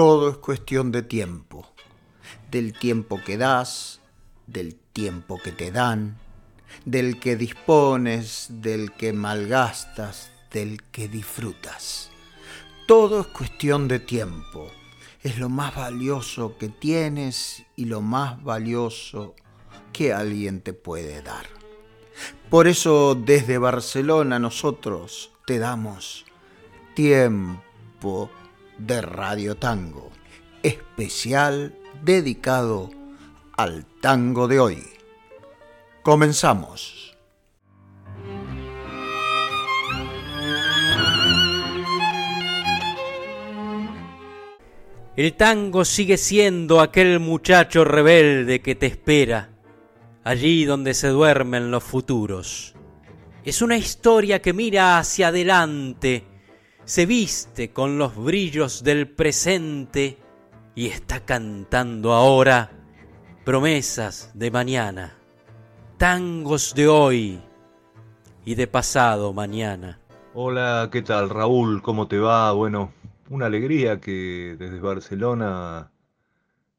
Todo es cuestión de tiempo, del tiempo que das, del tiempo que te dan, del que dispones, del que malgastas, del que disfrutas. Todo es cuestión de tiempo. Es lo más valioso que tienes y lo más valioso que alguien te puede dar. Por eso desde Barcelona nosotros te damos tiempo de Radio Tango, especial dedicado al tango de hoy. Comenzamos. El tango sigue siendo aquel muchacho rebelde que te espera, allí donde se duermen los futuros. Es una historia que mira hacia adelante, se viste con los brillos del presente y está cantando ahora promesas de mañana, tangos de hoy y de pasado mañana. Hola, ¿qué tal Raúl? ¿Cómo te va? Bueno, una alegría que desde Barcelona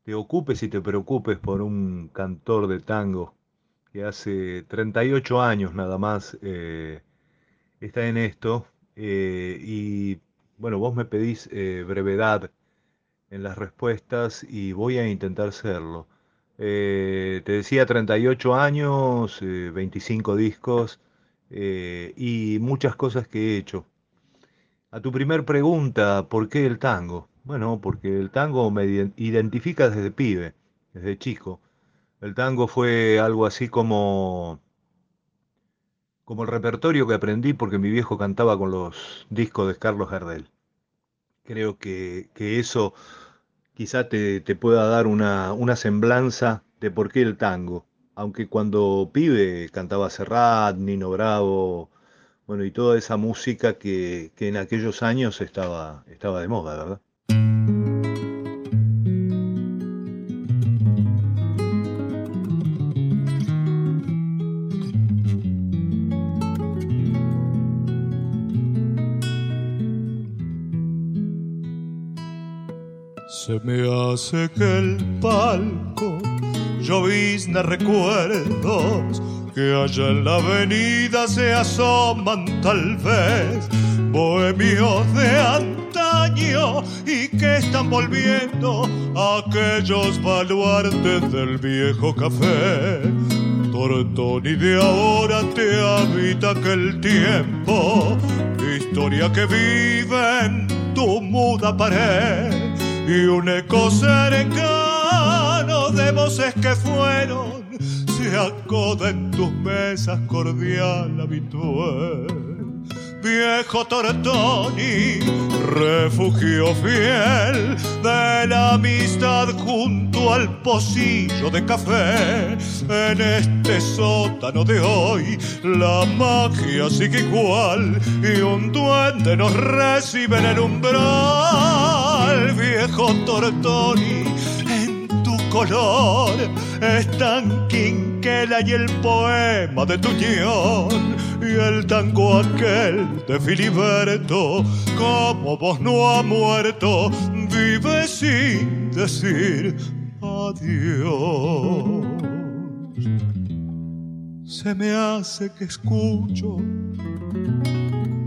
te ocupes y te preocupes por un cantor de tango que hace 38 años nada más eh, está en esto eh, y bueno, vos me pedís eh, brevedad en las respuestas y voy a intentar serlo. te decía 38 años, 25 discos y muchas cosas que he hecho. A tu primer pregunta, ¿por qué el tango? Bueno, porque el tango me identifica desde pibe, desde chico. El tango fue algo así como como el repertorio que aprendí porque mi viejo cantaba con los discos de Carlos Gardel. Creo que, eso quizá te, pueda dar una, semblanza de por qué el tango. Aunque cuando pibe cantaba Serrat, Nino Bravo, bueno, y toda esa música que, que en aquellos años estaba, estaba de moda, ¿verdad? Se me hace que el palco llovizna recuerdos que allá en la avenida se asoman tal vez bohemios de antaño y que están volviendo aquellos baluartes del viejo café. Tortoni de ahora te habita aquel tiempo, historia que vive en tu muda pared y un eco cercano de voces que fueron se acoda en tus mesas cordial habitual. Viejo Tortoni, refugio fiel de la amistad junto al pocillo de café. En este sótano de hoy la magia sigue igual y un duende nos recibe en el umbral viejo Tortoni, en tu color es tan quinquela y el poema de Tuñón y el tango aquel de Filiberto, como vos no ha muerto, vive sin decir adiós. Se me hace que escucho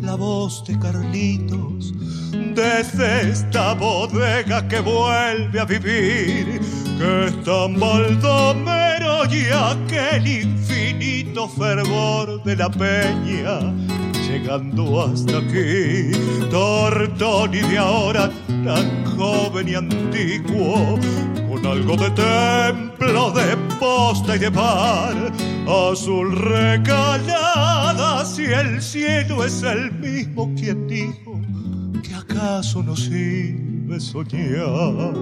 la voz de Carlitos desde esta bodega que vuelve a vivir, que es tan baldomero y aquel infinito fervor de la peña, llegando hasta aquí, Tortoni de ahora tan joven y antiguo, algo de templo, de posta y de par, azul recalada, si el cielo es el mismo quien dijo acaso no sirve soñar?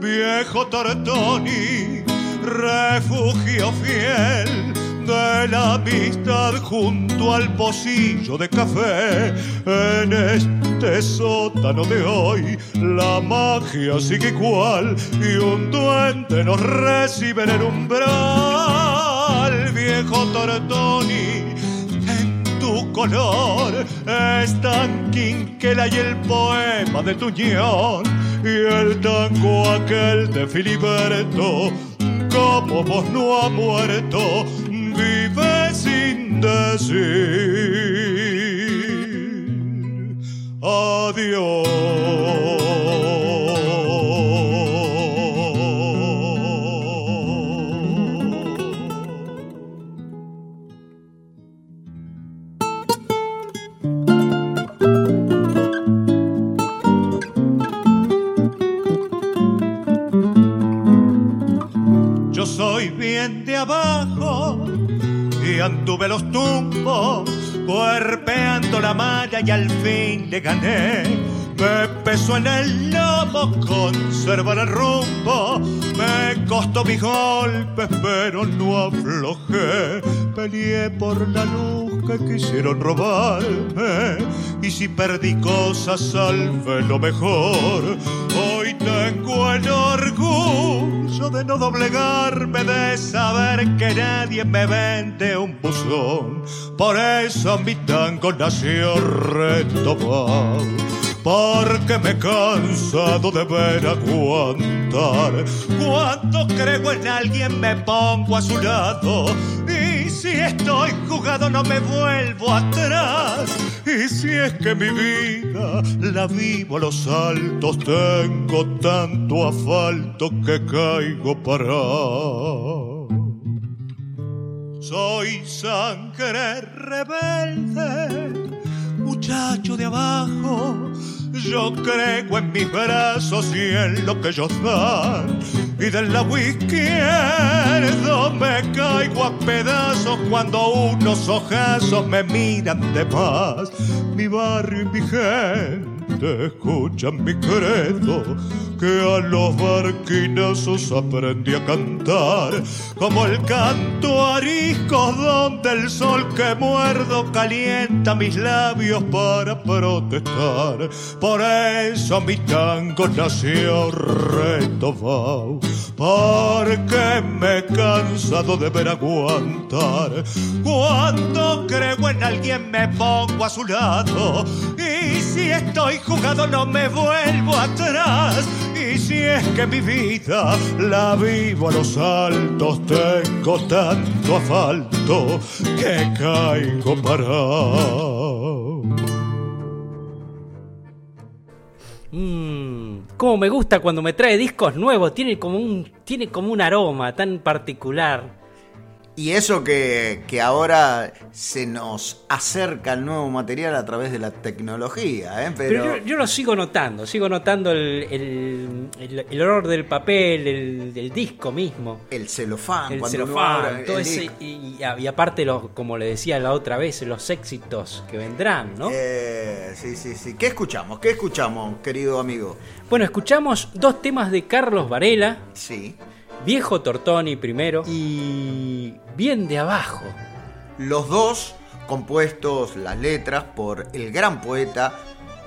Viejo Tortoni, refugio fiel de la amistad junto al pocillo de café. En este sótano de hoy la magia sigue igual y un duende nos recibe en el umbral. Viejo Tortoni, tu color es tan quinquela y el poema de Tuñón y el tango aquel de Filiberto, como vos no ha muerto, vive sin decir adiós. de abajo anduve los tumbos, cuerpeando la malla y al fin le gané. Me pesó en el lomo conservar el rumbo, me costó mis golpes pero no aflojé. Peleé por la luz que quisieron robarme y si perdí cosas salve lo mejor. Tengo el orgullo de no doblegarme, de saber que nadie me vende un buzón. Por eso mi tango nació retomado porque me he cansado de ver aguantar. Cuando creo en alguien me pongo a su lado y si estoy jugado no me vuelvo atrás. Y si es que mi vida la vivo a los altos, tengo tanto asfalto que caigo parado. Soy sangre rebelde, muchacho de abajo. Yo creo en mis brazos y en lo que ellos dan. Y del lado izquierdo me caigo a pedazos cuando unos ojazos me miran de paz. Mi barrio y mi escuchan mi credo, que a los barquinazos aprendí a cantar, como el canto arisco donde el sol que muerdo calienta mis labios para protestar. Por eso mi tango nació retovado, porque me he cansado de ver aguantar. Cuando creo en alguien me pongo a su lado, y si estoy jugado no me vuelvo atrás. Y si es que mi vida la vivo a los altos, tengo tanto asfalto que caigo parado. Mmm, cómo me gusta cuando me trae discos nuevos, tiene como un, tiene como un aroma tan particular. Y eso que, ahora se nos acerca el nuevo material a través de la tecnología. ¿eh? Pero, yo, lo sigo notando, sigo notando el, el, olor del papel, el, disco mismo. El celofán. El celofán, todo ese, y, aparte, como le decía la otra vez, los éxitos que vendrán, ¿no? Eh, sí, sí, sí. ¿Qué escuchamos? ¿Qué escuchamos, querido amigo? Bueno, escuchamos dos temas de Carlos Varela. Sí. Viejo Tortoni primero y Bien de abajo. Los dos compuestos las letras por el gran poeta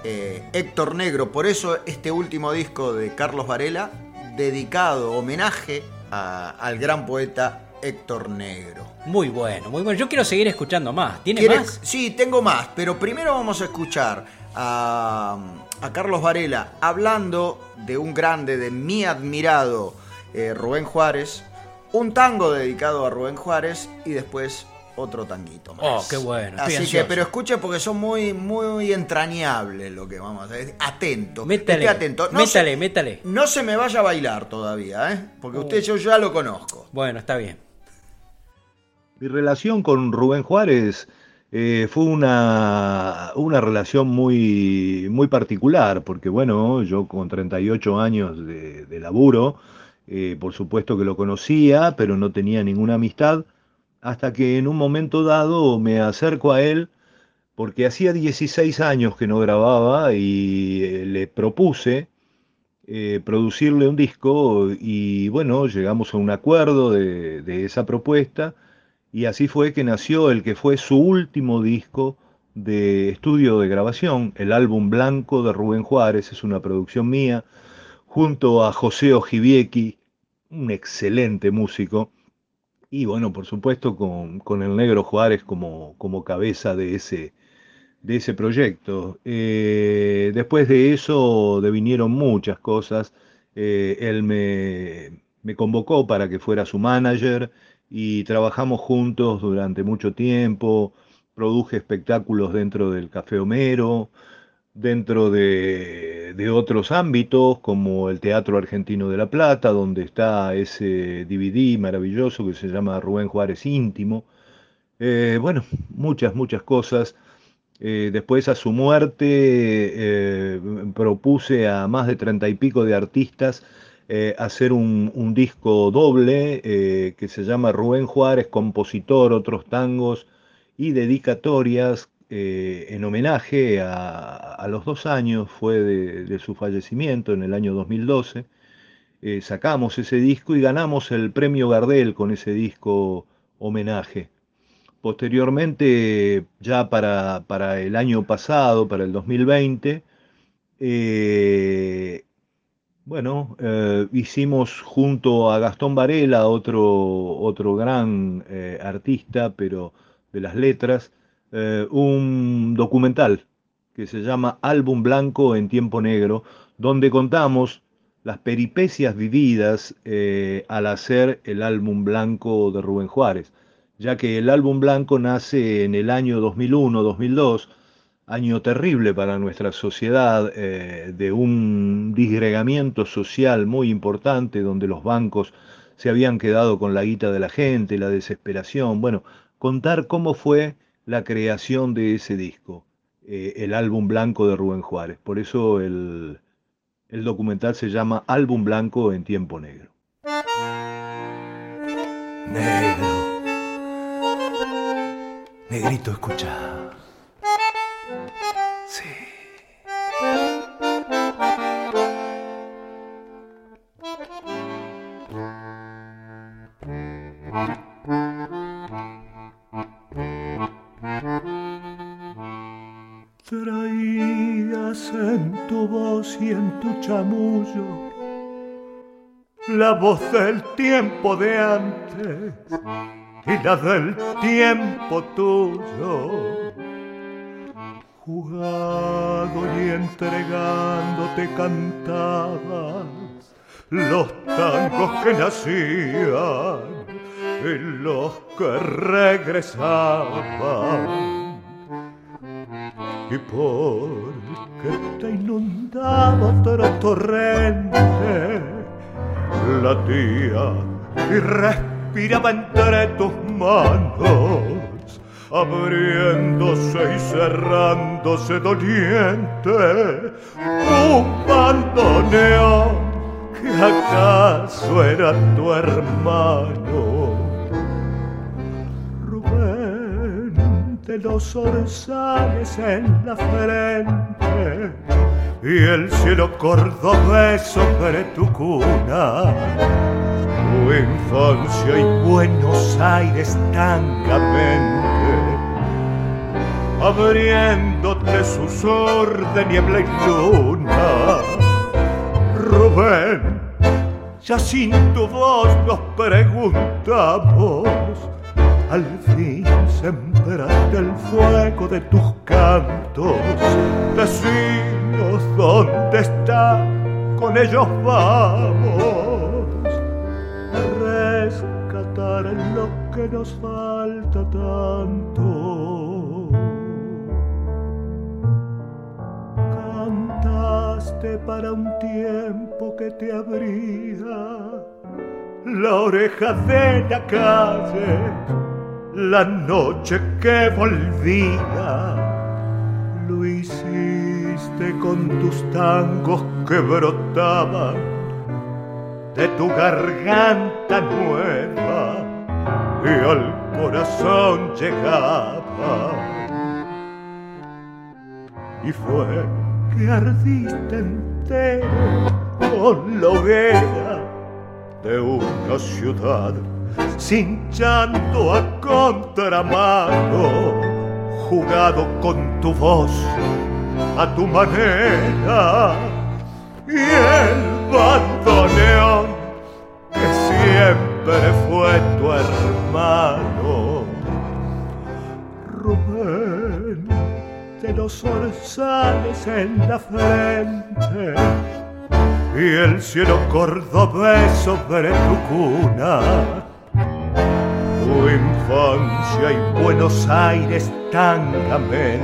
eh, Héctor Negro. Por eso este último disco de Carlos Varela, dedicado, homenaje al gran poeta Héctor Negro. Muy bueno, muy bueno. Yo quiero seguir escuchando más. ¿Tiene más? Sí, tengo más, pero primero vamos a escuchar a, a Carlos Varela hablando de un grande, de mi admirado eh, Rubén Juárez, un tango dedicado a Rubén Juárez y después otro tanguito más. Oh, qué bueno. Así que, pero escuche porque son muy, muy entrañables lo que vamos a decir. Atento. Métale, atento. No métale, se, métale. No se me vaya a bailar todavía, ¿eh? Porque usted yo ya lo conozco. Bueno, está bien. Mi relación con Rubén Juárez eh, fue una, una relación muy, muy particular, porque bueno, yo con 38 años de, de laburo, eh, por supuesto que lo conocía, pero no tenía ninguna amistad, hasta que en un momento dado me acerco a él porque hacía 16 años que no grababa y eh, le propuse eh, producirle un disco y bueno, llegamos a un acuerdo de, de, esa propuesta y así fue que nació el que fue su último disco de estudio de grabación, el álbum Blanco de Rubén Juárez, es una producción mía, junto a José Ojibiequi, un excelente músico, y bueno, por supuesto con, el negro Juárez como, como cabeza de ese, de ese proyecto. Eh, después de eso devinieron muchas cosas. Eh, él me, me, convocó para que fuera su manager y trabajamos juntos durante mucho tiempo. Produje espectáculos dentro del Café Homero, dentro de, otros ámbitos como el Teatro Argentino de La Plata, donde está ese DVD maravilloso que se llama Rubén Juárez Íntimo. Eh, bueno, muchas, muchas cosas. Eh, después a su muerte eh, propuse a más de treinta y pico de artistas hacer un, disco doble que se llama Rubén Juárez, compositor, otros tangos y dedicatorias en homenaje a, los dos años, fue de, su fallecimiento en el año 2012. sacamos ese disco y ganamos el premio Gardel con ese disco homenaje. Posteriormente, ya para, para, el año pasado, para el 2020, eh, bueno, eh, hicimos junto a Gastón Varela, otro, otro gran eh, artista, pero de las letras, un documental que se llama Álbum Blanco en Tiempo Negro, donde contamos las peripecias vividas al hacer el álbum blanco de Rubén Juárez ya que el álbum blanco nace en el año 2001-2002, año terrible para nuestra sociedad, eh, de un disgregamiento social muy importante, donde los bancos se habían quedado con la guita de la gente, la desesperación. Bueno, contar cómo fue la creación de ese disco, eh, el álbum blanco de Rubén Juárez. Por eso el, el documental se llama Álbum Blanco en Tiempo Negro. Negro Negrito, escucha. Sí. Chamullo la voz del tiempo de antes y la del tiempo tuyo. Jugado y entregándote cantabas los tangos que nacían y los que regresaban. Y porque te inundaba otro torrente, latía y respiraba entre tus manos, abriéndose y cerrándose doliente, un bandoneón que acaso era tu hermano. De los orzales en la frente y el cielo cordobés sobre tu cuna tu infancia y Buenos Aires tangamente, abriéndote sus de niebla y luna. Rubén, ya sin tu voz nos preguntamos, al fin sembraste el fuego de tus cantos, decinos dónde está, con ellos vamos. Lo que nos falta tanto. Cantaste para un tiempo que te abría la oreja de la calle, la noche que volvía. Lo hiciste con tus tangos que brotaban de tu garganta nueva y al corazón llegaba. Y fue que ardiste entero con la hoguera de una ciudad, cinchando a contramano, jugado con tu voz a tu manera. Y el bandoneón que siempre fue tu hermano. Rubén, de los orzales en la frente y el cielo cordobés sobre tu cuna. Tu infancia y Buenos Aires tangamente,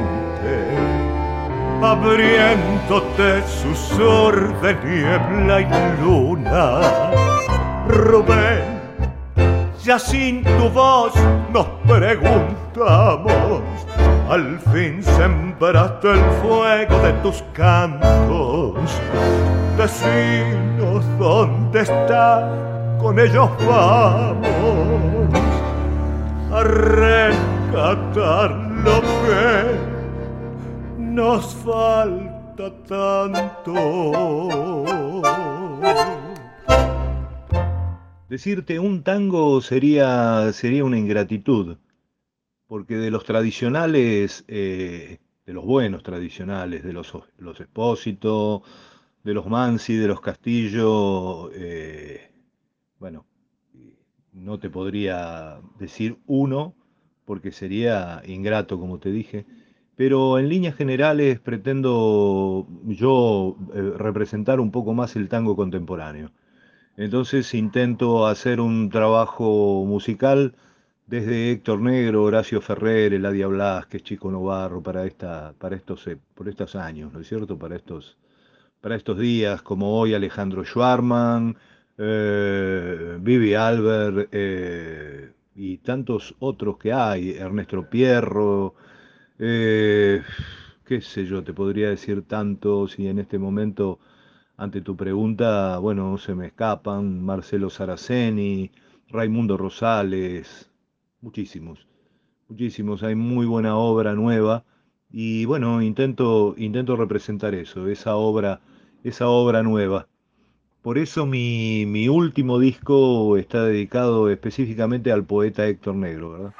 abriéndote sur de niebla y luna. Rubén, ya sin tu voz nos preguntamos, al fin sembraste el fuego de tus cantos Decinos dónde está, con ellos vamos a lo que nos falta tanto. Decirte un tango sería, sería una ingratitud, porque de los tradicionales, eh, de los buenos tradicionales, de los, los de los Mansi, de los Castillo, eh, bueno, no te podría decir uno, porque sería ingrato, como te dije, pero en líneas generales pretendo yo eh, representar un poco más el tango contemporáneo. Entonces intento hacer un trabajo musical desde Héctor Negro, Horacio Ferrer, Eladia Blasquez, Chico Novarro, para, esta, para estos, eh, por estos años, ¿no es cierto? Para estos para estos días, como hoy Alejandro Schwarman, eh, Vivi Albert eh, y tantos otros que hay, Ernesto Pierro, eh, qué sé yo, te podría decir tantos y en este momento, ante tu pregunta, bueno, se me escapan, Marcelo Saraceni, Raimundo Rosales, muchísimos, muchísimos, hay muy buena obra nueva y bueno, intento, intento representar eso, esa obra, esa obra nueva. Por eso mi, mi último disco está dedicado específicamente al poeta Héctor Negro, ¿verdad?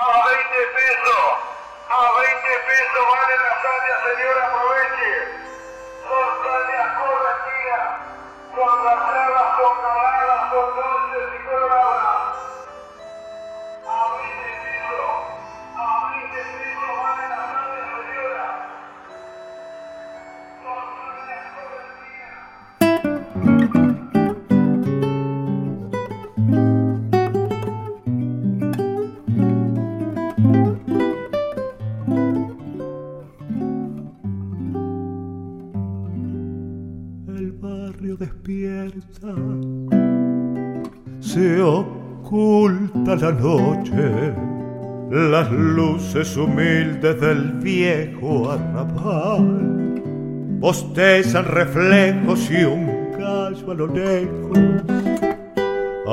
Se oculta la noche, las luces humildes del viejo arrabal bostezan reflejos y un gallo a lo lejos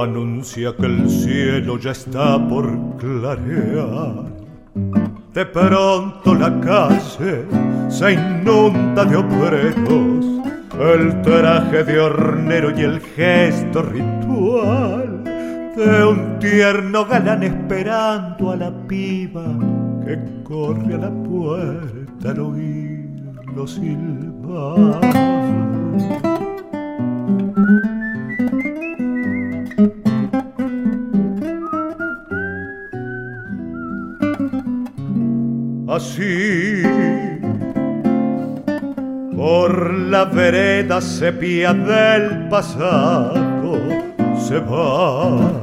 anuncia que el cielo ya está por clarear. De pronto la calle se inunda de obreros el traje de hornero y el gesto ritual de un tierno galán esperando a la piba que corre a la puerta al oírlo silbar. Así por la vereda sepia del pasado se van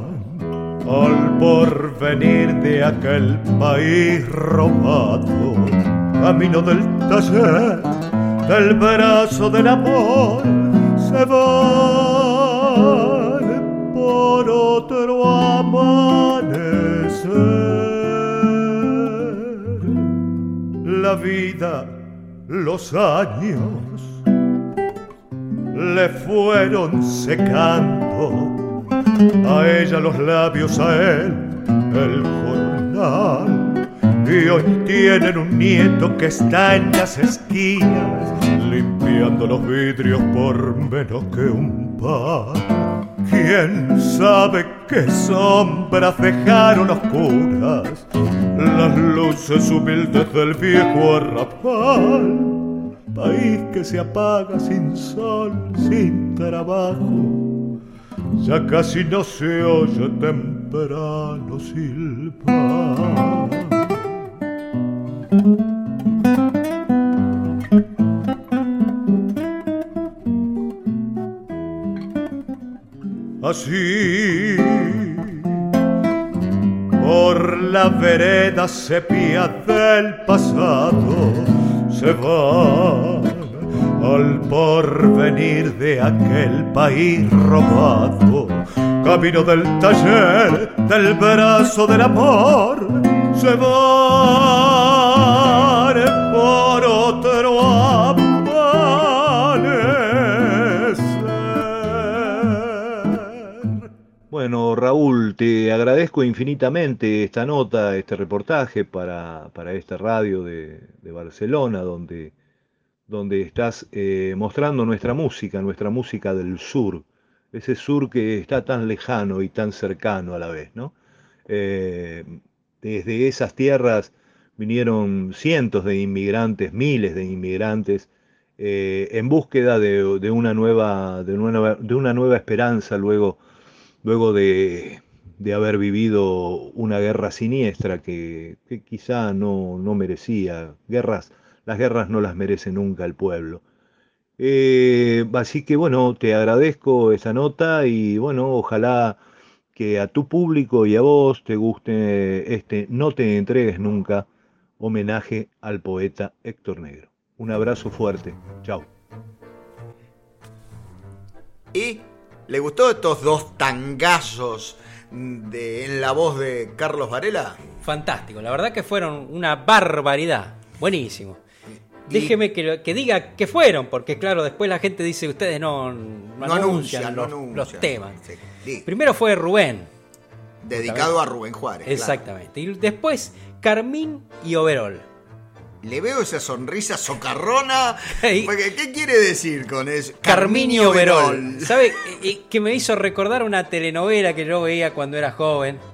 al porvenir de aquel país robado, camino del taller, del brazo del amor, se van por otro amanecer. La vida los años le fueron secando a ella los labios, a él el jornal. Y hoy tienen un nieto que está en las esquinas limpiando los vidrios por menos que un par. ¿Quién sabe qué sombras dejaron oscuras las luces humildes del viejo arrapal? País que se apaga sin sol, sin trabajo, ya casi no se oye temprano silbar. Así. Por la vereda sepia del pasado se va al porvenir de aquel país robado. Camino del taller del brazo del amor se va Bueno, Raúl, te agradezco infinitamente esta nota, este reportaje para, para esta radio de, Barcelona, donde, donde estás eh, mostrando nuestra música, nuestra música del sur, ese sur que está tan lejano y tan cercano a la vez, ¿no? Eh, desde esas tierras vinieron cientos de inmigrantes, miles de inmigrantes, eh, en búsqueda de, una nueva, de, una, de una nueva esperanza luego, luego de, de haber vivido una guerra siniestra que, que quizá no, no, merecía. Guerras, las guerras no las merece nunca el pueblo. Eh, así que bueno, te agradezco esa nota y bueno, ojalá que a tu público y a vos te guste este No te entregues nunca homenaje al poeta Héctor Negro. Un abrazo fuerte. Chao. ¿Y le gustó estos dos tangazos de, en la voz de Carlos Varela? Fantástico, la verdad que fueron una barbaridad. Buenísimo. Déjeme que, que, diga que fueron, porque claro, después la gente dice ustedes no, no, no anuncian, anuncian, los, no anuncian. los temas. Sí. Primero fue Rubén. Dedicado a Rubén Juárez. Exactamente. Y después Carmín y Overol. Le veo esa sonrisa socarrona. Hey. ¿Qué quiere decir con eso? Carmín y Overol. ¿Sabe? Eh, que me hizo recordar una telenovela que yo veía cuando era joven.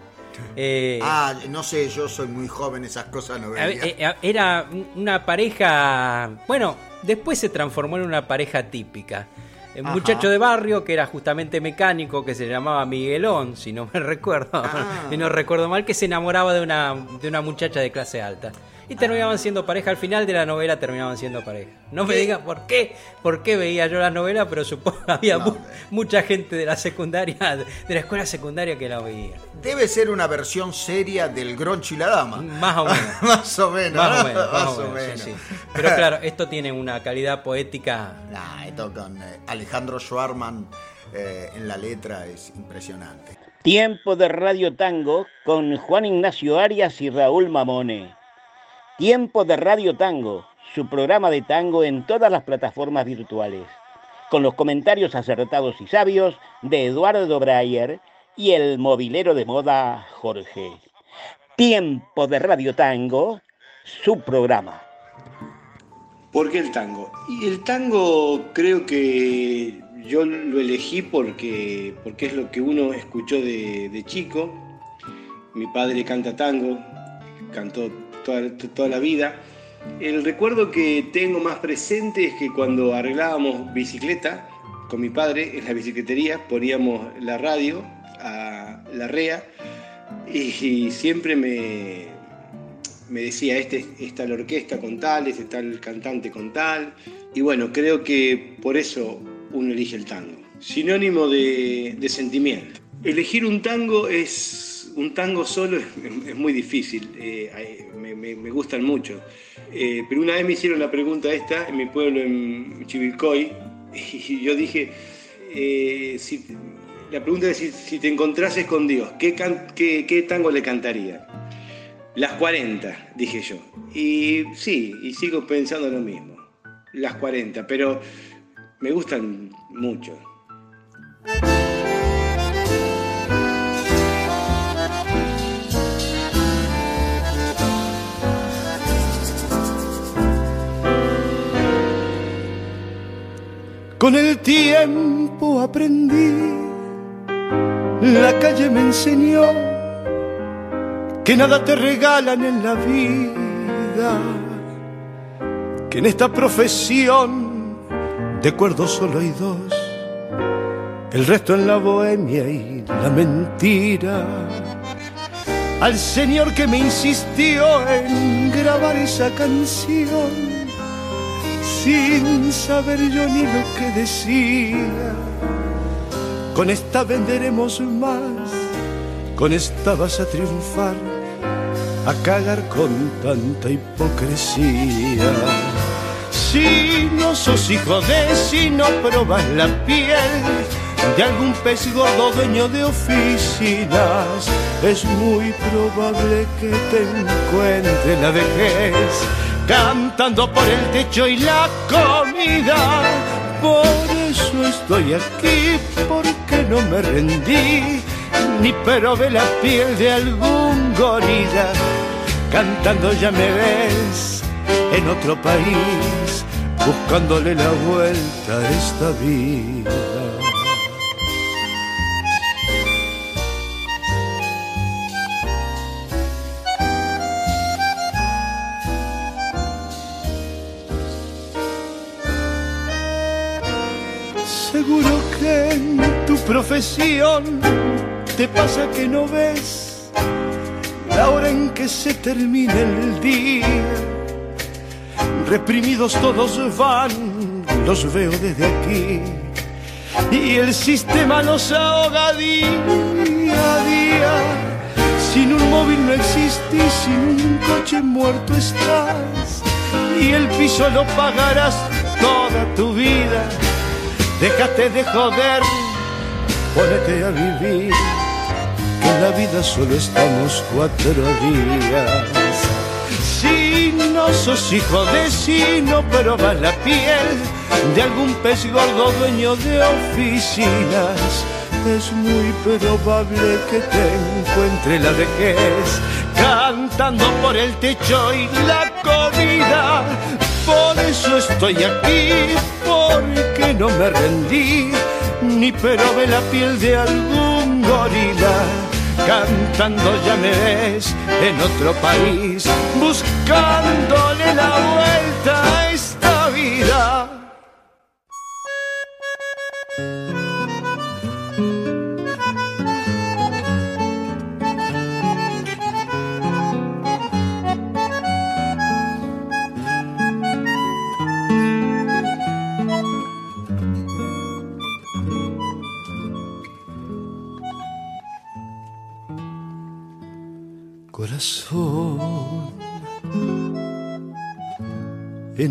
Eh, ah, no sé, yo soy muy joven, esas cosas no veía. Eh, Era una pareja. Bueno, después se transformó en una pareja típica. Un Ajá. muchacho de barrio que era justamente mecánico, que se llamaba Miguelón, si no me recuerdo, ah. si no recuerdo mal, que se enamoraba de una, de una muchacha de clase alta. Y terminaban siendo pareja, al final de la novela terminaban siendo pareja. No me digas por qué, por qué veía yo la novela, pero supongo que había no, mu mucha gente de la secundaria, de la escuela secundaria que la veía. Debe ser una versión seria del Groncho y la Dama. Más o menos. más o menos. Más o menos. Más o menos. Sí, sí. Pero claro, esto tiene una calidad poética. Nah, esto con eh, Alejandro Schwarman eh, en la letra es impresionante. Tiempo de Radio Tango con Juan Ignacio Arias y Raúl Mamone. Tiempo de Radio Tango, su programa de tango en todas las plataformas virtuales, con los comentarios acertados y sabios de Eduardo Breyer y el movilero de moda Jorge. Tiempo de Radio Tango, su programa. ¿Por qué el tango? Y el tango creo que yo lo elegí porque, porque es lo que uno escuchó de chico. Mi padre canta tango, cantó toda, toda, la vida. El recuerdo que tengo más presente es que cuando arreglábamos bicicleta con mi padre en la bicicletería, poníamos la radio a la REA y, siempre me, me decía, este está la orquesta con tal, este está el cantante con tal. Y bueno, creo que por eso uno elige el tango. Sinónimo de, de sentimiento. Elegir un tango es un tango solo es, muy difícil, eh, me, gustan mucho. Eh, pero una vez me hicieron la pregunta esta en mi pueblo, en Chivilcoy, y yo dije, eh, si, la pregunta es si, si, te encontrases con Dios, ¿qué, qué, ¿qué, tango le cantaría? Las 40, dije yo. Y sí, y sigo pensando lo mismo, las 40, pero me gustan mucho. Con el tiempo aprendí, la calle me enseñó que nada te regalan en la vida, que en esta profesión de cuerdos solo hay dos, el resto en la bohemia y la mentira. Al señor que me insistió en grabar esa canción sin saber yo ni lo que decía. con esta venderemos más, con esta vas a triunfar, a cagar con tanta hipocresía. Si no sos hijo de, si no probas la piel de algún pez gordo dueño de oficinas, es muy probable que te encuentre la vejez cantando por el techo y la comida. Por eso estoy aquí, porque no me rendí, ni probé la piel de algún gorila. Cantando ya me ves en otro país, buscándole la vuelta a esta vida. Profesión te pasa que no ves la hora en que se termina el día. Reprimidos todos van, los veo desde aquí. Y el sistema nos ahoga día a día. Sin un móvil no existís, sin un coche muerto estás. Y el piso lo pagarás toda tu vida. Déjate de joder ponete a vivir, que en la vida solo estamos cuatro días. Si no sos hijo de sino, pero vas la piel de algún pez gordo dueño de oficinas, es muy probable que te encuentre la vejez cantando por el techo y la comida. Por eso estoy aquí, porque no me rendí ni ve la piel de algún gorila. Cantando ya me ves en otro país, buscándole la vuelta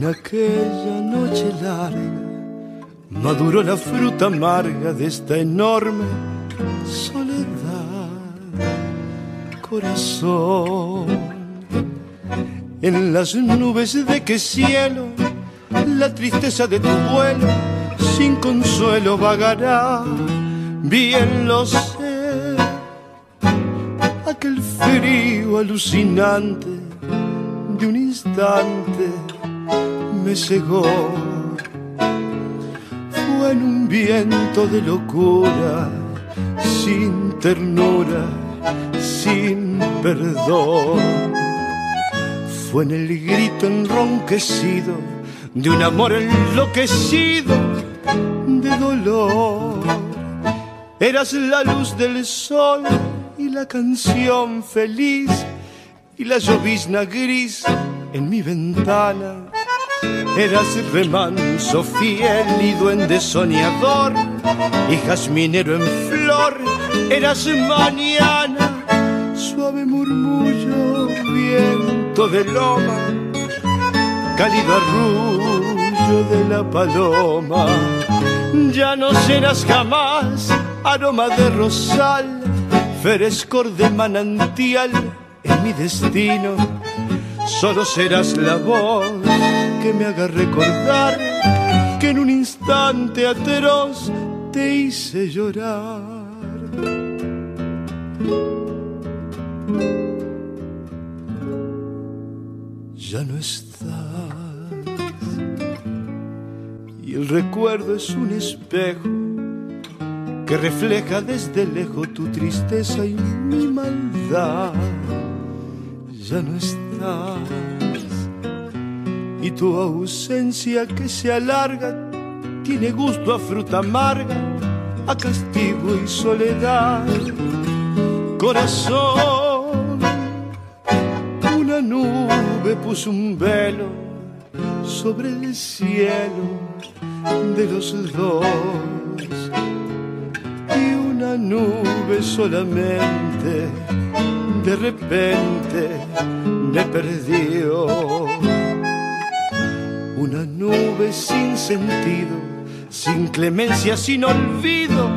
aquella noche larga maduró la fruta amarga de esta enorme soledad. Corazón, en las nubes de qué cielo la tristeza de tu vuelo sin consuelo vagará. Bien lo sé, aquel frío alucinante de un instante me cegó. Fue en un viento de locura, sin ternura, sin perdón. Fue en el grito enronquecido de un amor enloquecido de dolor. Eras la luz del sol y la canción feliz y la llovizna gris en mi ventana Eras remanso fiel y duende soñador y jazminero en flor. Eras mañana, suave murmullo, viento de loma, cálido arrullo de la paloma. Ya no serás jamás aroma de rosal, frescor de manantial en mi destino. Solo serás la voz que me haga recordar que en un instante atroz te hice llorar. Ya no estás y el recuerdo es un espejo que refleja desde lejos tu tristeza y mi maldad. Ya no estás y tu ausencia que se alarga tiene gusto a fruta amarga, a castigo y soledad. Corazón, una nube puso un velo sobre el cielo de los dos una nube solamente, de repente me perdió. Una nube sin sentido, sin clemencia, sin olvido,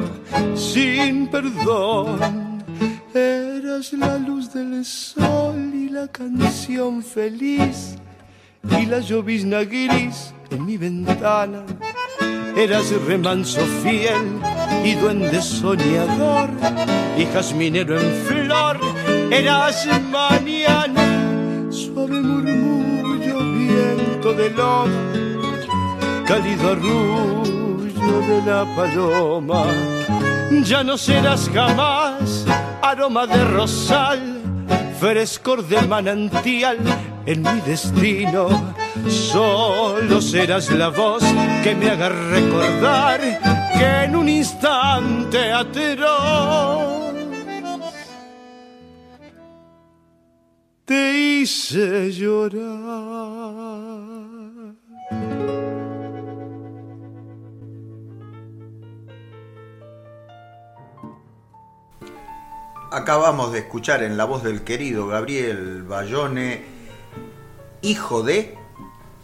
sin perdón. Eras la luz del sol y la canción feliz y la llovizna gris en mi ventana. Eras remanso fiel y duende soñador y jazminero en flor. Eras mañana, suave murmullo, del lodo, cálido arrullo de la paloma. Ya no serás jamás aroma de rosal, frescor de manantial en mi destino. Solo serás la voz que me haga recordar que en un instante atroz te hice llorar. Acabamos de escuchar en la voz del querido Gabriel Bayone, hijo de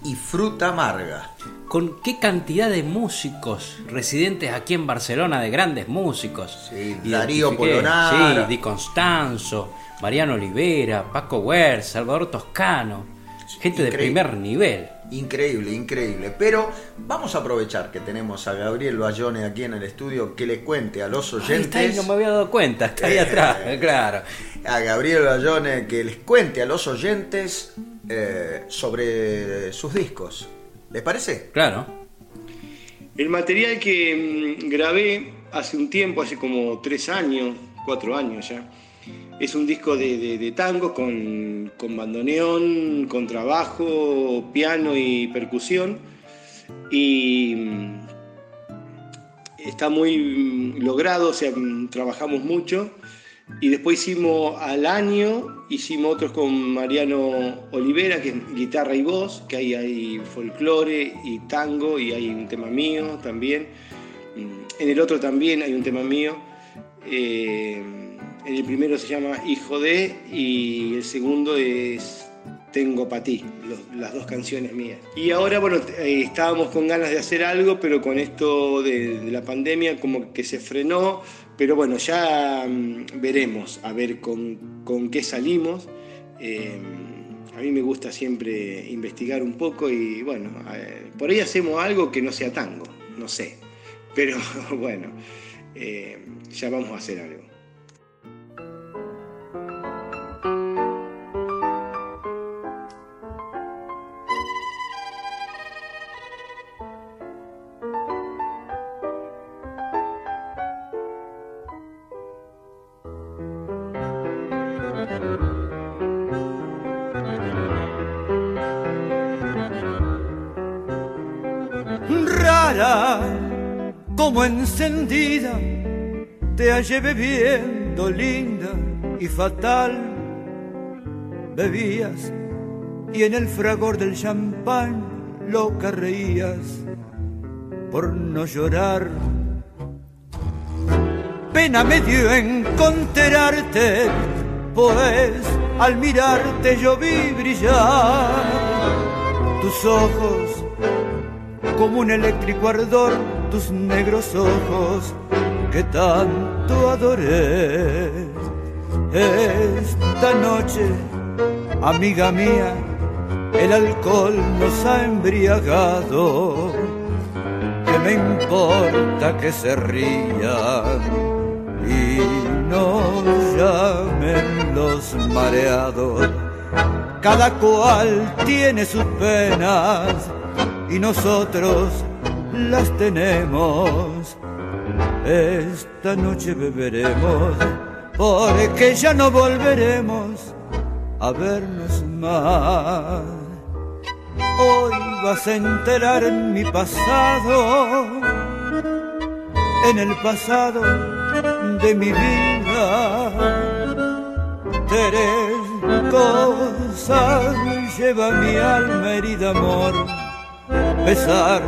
y fruta amarga. Con qué cantidad de músicos residentes aquí en Barcelona, de grandes músicos. Sí, Darío Polonara. Sí, Di Constanzo, Mariano Olivera, Paco Wer, Salvador Toscano. Gente de primer nivel. Increíble, increíble. Pero vamos a aprovechar que tenemos a Gabriel Bayone aquí en el estudio que le cuente a los Ahí está, oyentes. ahí no me había dado cuenta, está ahí Eh. atrás, claro. A Gabriel Bayone que les cuente a los oyentes eh, sobre sus discos. ¿Les parece? Claro. El material que mm, grabé hace un tiempo, hace como tres años, cuatro años ya, es un disco de, de, de tango con, con bandoneón, con trabajo, piano y percusión. Y mm, está muy mm, logrado, o sea, trabajamos mucho. Y después hicimos al año, hicimos otros con Mariano Olivera, que es guitarra y voz, que ahí hay folclore y tango, y hay un tema mío también. Mm, En el otro también hay un tema mío. Eh, en el primero se llama Hijo de, y el segundo es Tengo para ti, las dos canciones mías. Y ahora, bueno, eh, estábamos con ganas de hacer algo, pero con esto de, de la pandemia como que se frenó. Pero bueno, ya mm, veremos a ver con, con qué salimos. Eh, a mí me gusta siempre investigar un poco y bueno, eh, por ahí hacemos algo que no sea tango, no sé. Pero bueno, eh, ya vamos a hacer algo. Como encendida, te hallé bebiendo linda y fatal. Bebías y en el fragor del champán loca reías por no llorar. Pena me dio encontrarte, pues al mirarte yo vi brillar tus ojos como un eléctrico ardor tus negros ojos que tanto adoré. Esta noche, amiga mía, el alcohol nos ha embriagado. Que me importa que se rían y nos llamen los mareados. Cada cual tiene sus penas y nosotros las tenemos. Esta noche beberemos porque ya no volveremos a vernos más. Hoy vas a enterar en mi pasado, en el pasado de mi vida. Tres cosas lleva mi alma herida, amor pesar,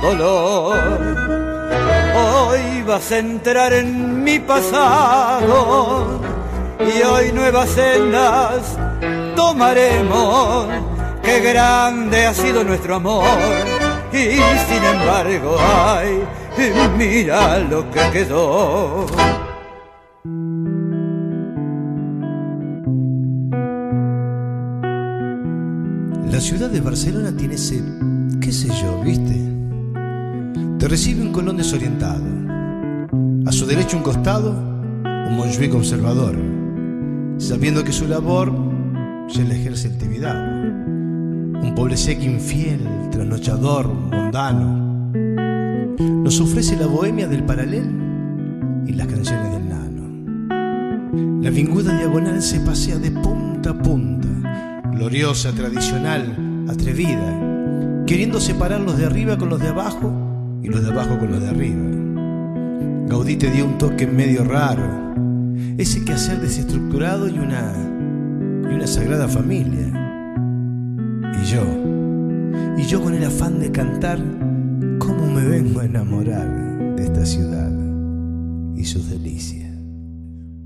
dolor. Hoy vas a entrar en mi pasado y hoy nuevas sendas tomaremos. Qué grande ha sido nuestro amor y sin embargo, ay, mira lo que quedó. La ciudad de Barcelona tiene ese, qué sé yo, ¿viste? Te recibe un colón desorientado. A su derecho un costado, un monjuí conservador, sabiendo que su labor se le ejerce el. Un poblesec infiel, trasnochador, mundano. Nos ofrece la bohemia del paralel y las canciones del nano. La vinguda diagonal se pasea de punta a punta gloriosa, tradicional, atrevida, queriendo separar los de arriba con los de abajo y los de abajo con los de arriba. Gaudí te dio un toque medio raro, ese quehacer desestructurado y una, y una sagrada familia. Y yo, y yo con el afán de cantar, ¿cómo me vengo a enamorar de esta ciudad y sus delicias?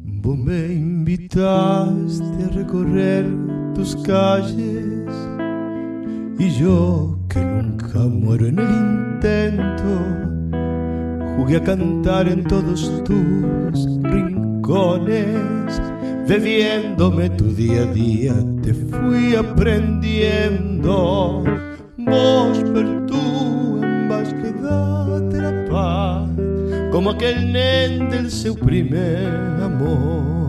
Vos me invitaste a recorrer tus calles y yo que nunca muero en el intento. Jugué a cantar en todos tus rincones bebiéndome tu día a día. Te fui aprendiendo. Vos tú en vas quedate la paz como aquel nen del seu primer amor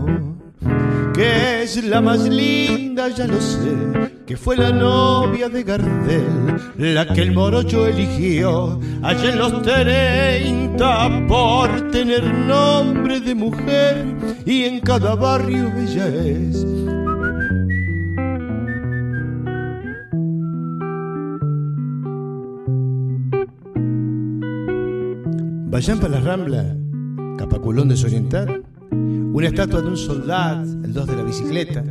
que es la más linda, ya lo sé, fue la novia de Gardel, la que el morocho eligió. Allá en los 30 por tener nombre de mujer y en cada barrio ella es. Vayan para la Rambla, Capaculón desorientar. Una estatua de un soldado, el dos de la bicicleta,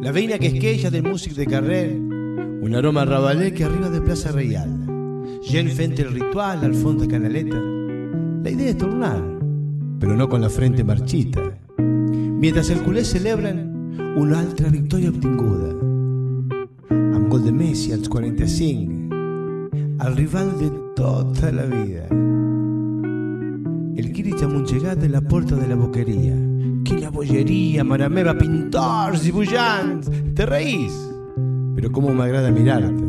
la veina que es ella del músico de carrer, un aroma rabalé que arriba de Plaza Real, Jen frente el ritual al fondo de Canaleta. La idea es tornar, pero no con la frente marchita, mientras el culé celebran una altra victoria obtinguda. Amb gol de Messi als 45, al rival de toda la vida. El Kiri Chamunchegat en la puerta de la boquería la bollería, marameva, pintors, dibuixants. Te reís, pero cómo me agrada mirarte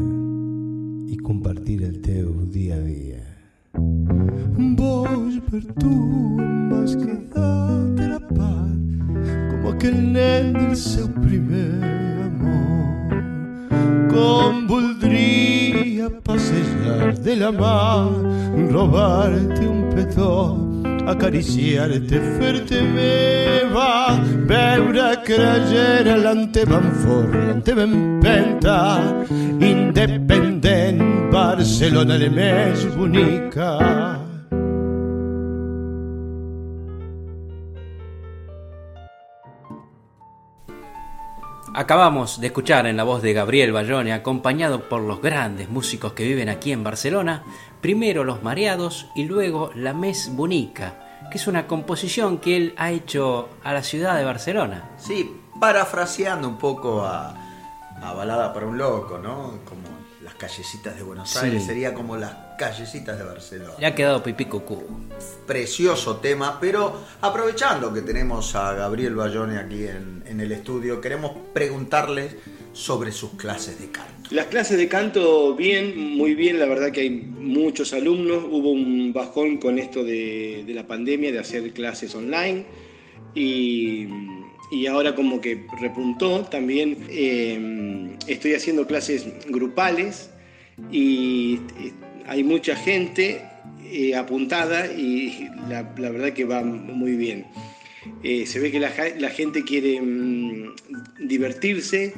y compartir el teu día a día. Vos per tu m'has quedat la paz como aquel nen del seu primer amor. Com voldria passejar de la mà, robarte un petó acariciarte fuerte me va. Veure creyer l'Anteban fort, l'Anteban penta independent Barcelona de més bonica Acabamos de escuchar en la voz de Gabriel Bayone, acompañado por los grandes músicos que viven aquí en Barcelona, primero Los Mareados y luego La Mes Bonica, que es una composición que él ha hecho a la ciudad de Barcelona. Sí, parafraseando un poco a, a Balada para un Loco, ¿no? Como las callecitas de Buenos Aires, sería como las callecitas de Barcelona. Le ha quedado pipí cucú. Precioso tema, pero aprovechando que tenemos a Gabriel Bayone aquí en, en el estudio, queremos preguntarle sobre sus clases de canto. Las clases de canto, bien, muy bien, la verdad que hay muchos alumnos, hubo un bajón con esto de, de la pandemia, de hacer clases online, y, y ahora como que repuntó también, eh, estoy haciendo clases grupales, y hay mucha gente eh, apuntada y la, verdad que va muy bien. Eh, se ve que la, gente quiere mmm, divertirse.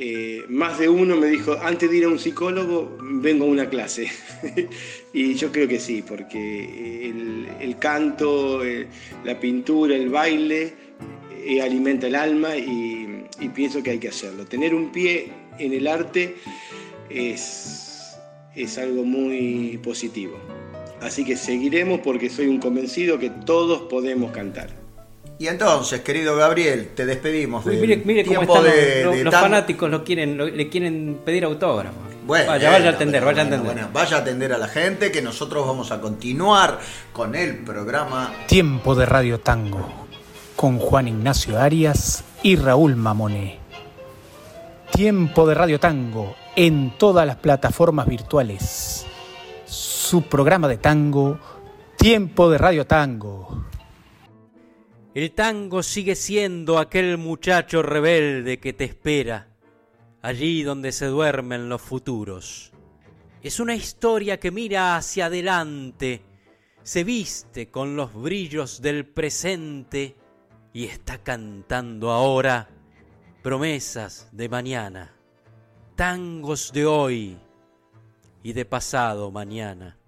Eh, más de uno me dijo, antes de ir a un psicólogo, vengo a una clase. y yo creo que sí, porque el, canto, la pintura, el baile, eh, alimenta el alma y, y pienso que hay que hacerlo. Tener un pie en el arte es es algo muy positivo. Así que seguiremos porque soy un convencido que todos podemos cantar. Y entonces, querido Gabriel, te despedimos. Uy, mire, mire cómo están los- de- los, de los tango. fanáticos lo quieren, lo- le quieren pedir autógrafo. Bueno, vaya, vaya a atender, vaya a atender. bueno, vaya a atender a la gente que nosotros vamos a continuar con el programa Tiempo de Radio Tango con Juan Ignacio Arias y Raúl Mamoné. Tiempo de Radio Tango en todas las plataformas virtuales. Su programa de tango, Tiempo de Radio Tango. El tango sigue siendo aquel muchacho rebelde que te espera, allí donde se duermen los futuros. Es una historia que mira hacia adelante, se viste con los brillos del presente y está cantando ahora promesas de mañana, tangos de hoy y de pasado mañana.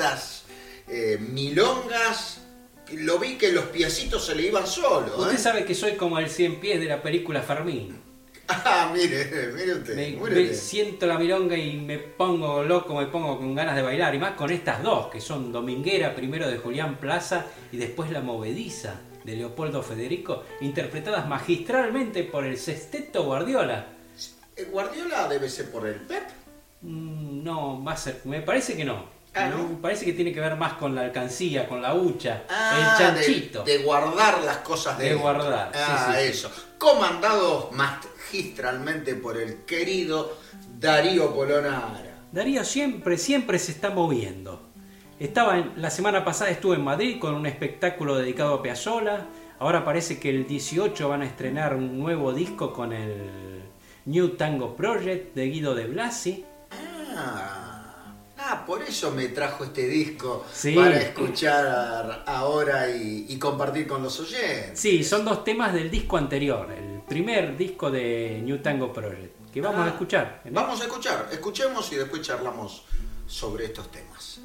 Tremendas eh, milongas. Lo vi que los piecitos se le iban solos. Usted ¿eh? sabe que soy como el cien pies de la película Fermín. Ah, mire, mire usted. Me, siento la milonga y me pongo loco, me pongo con ganas de bailar. Y más con estas dos, que son Dominguera, primero de Julián Plaza y después La Movediza de Leopoldo Federico, interpretadas magistralmente por el Sesteto Guardiola. Eh, Guardiola debe ser por el Pep. Mm, No, va a ser, me parece que no. Ah, parece que tiene que ver más con la alcancía, con la hucha, Ah, el chanchito. De, de guardar las cosas de, guardar, sí, Ah, sí, sí. eso. Comandados magistralmente por el querido Darío Polonara. Darío siempre, siempre se está moviendo. Estaba en- la semana pasada estuve en Madrid con un espectáculo dedicado a Piazzolla. Ahora parece que el 18 van a estrenar un nuevo disco con el New Tango Project de Guido de Blasi. Ah, ah, por eso me trajo este disco Sí. para escuchar ahora y, y compartir con los oyentes. Sí, son dos temas del disco anterior, el primer disco de New Tango Project, que vamos Ah, a escuchar. Vamos a escuchar, escuchemos y después charlamos sobre estos temas.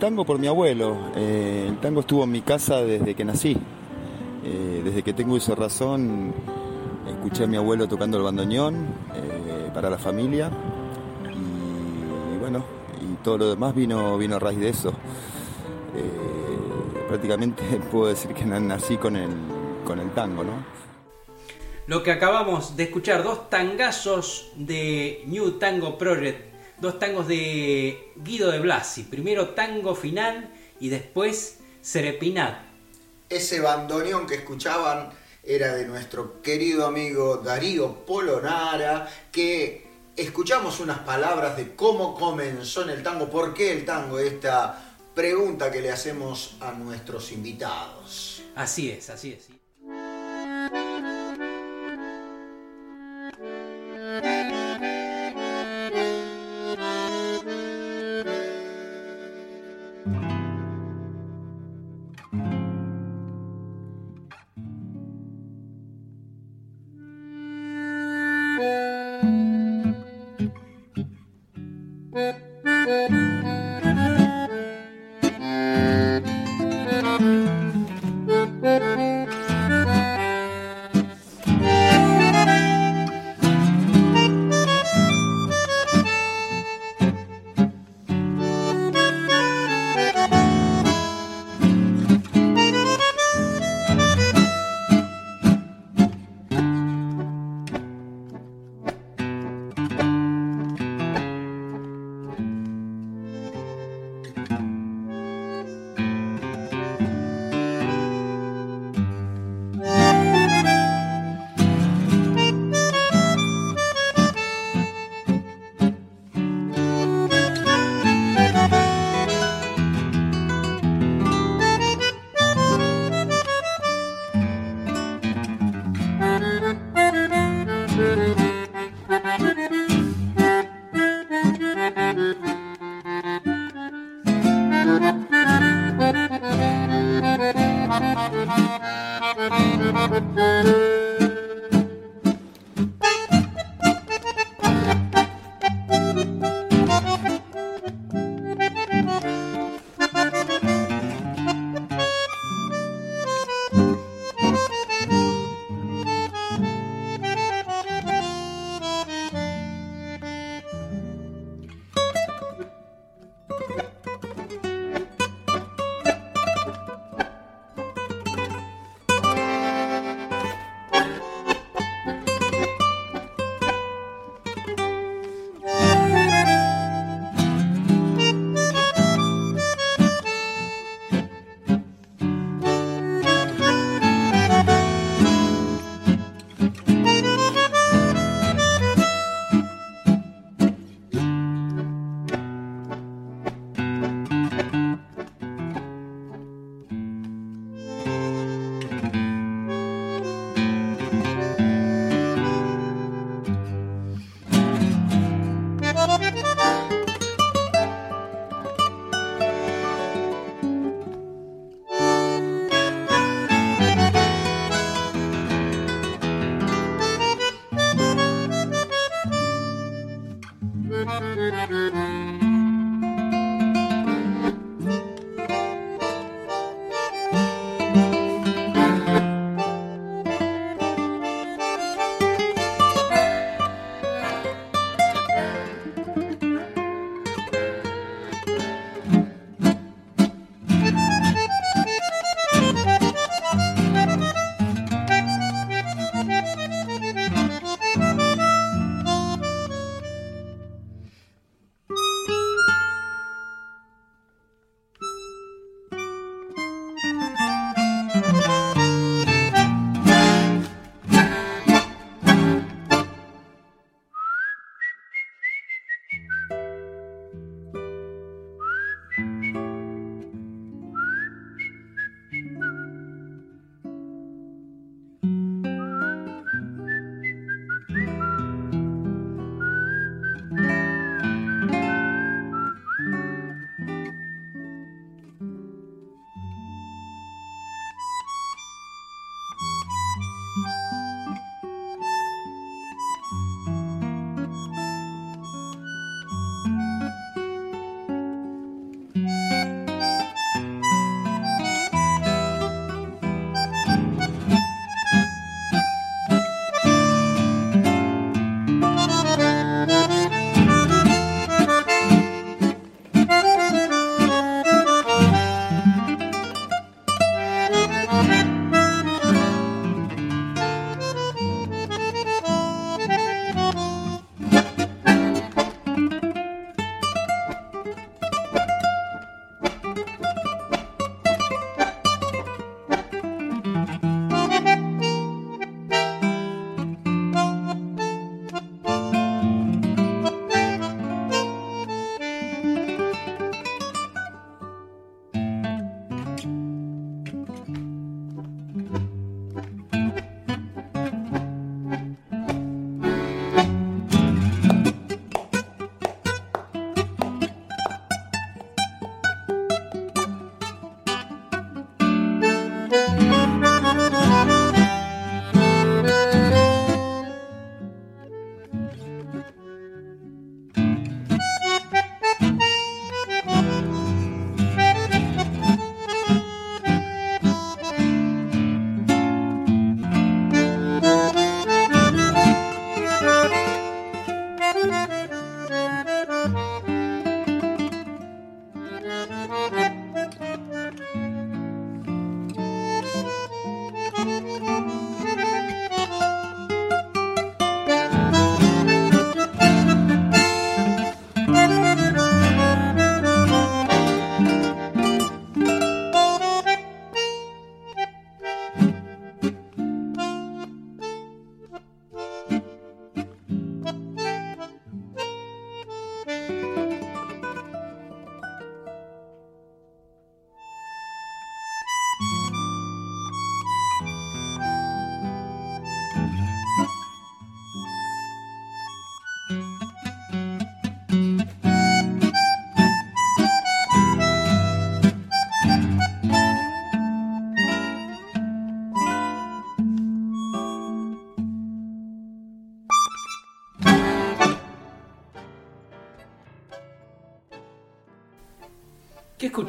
Tango por mi abuelo. Eh, el tango estuvo en mi casa desde que nací. Eh, desde que tengo uso razón, escuché a mi abuelo tocando el bandoneón eh, para la familia. Y, bueno, y todo lo demás vino, vino a raíz de eso. prácticamente puedo decir que nací con el, con el tango, ¿no? Lo que acabamos de escuchar, dos tangazos de New Tango Project dos tangos de Guido de Blasi. Primero tango final y después Serepinat. Ese bandoneón que escuchaban era de nuestro querido amigo Darío Polonara, que escuchamos unas palabras de cómo comenzó en el tango, por qué el tango, esta pregunta que le hacemos a nuestros invitados. Así es, así es.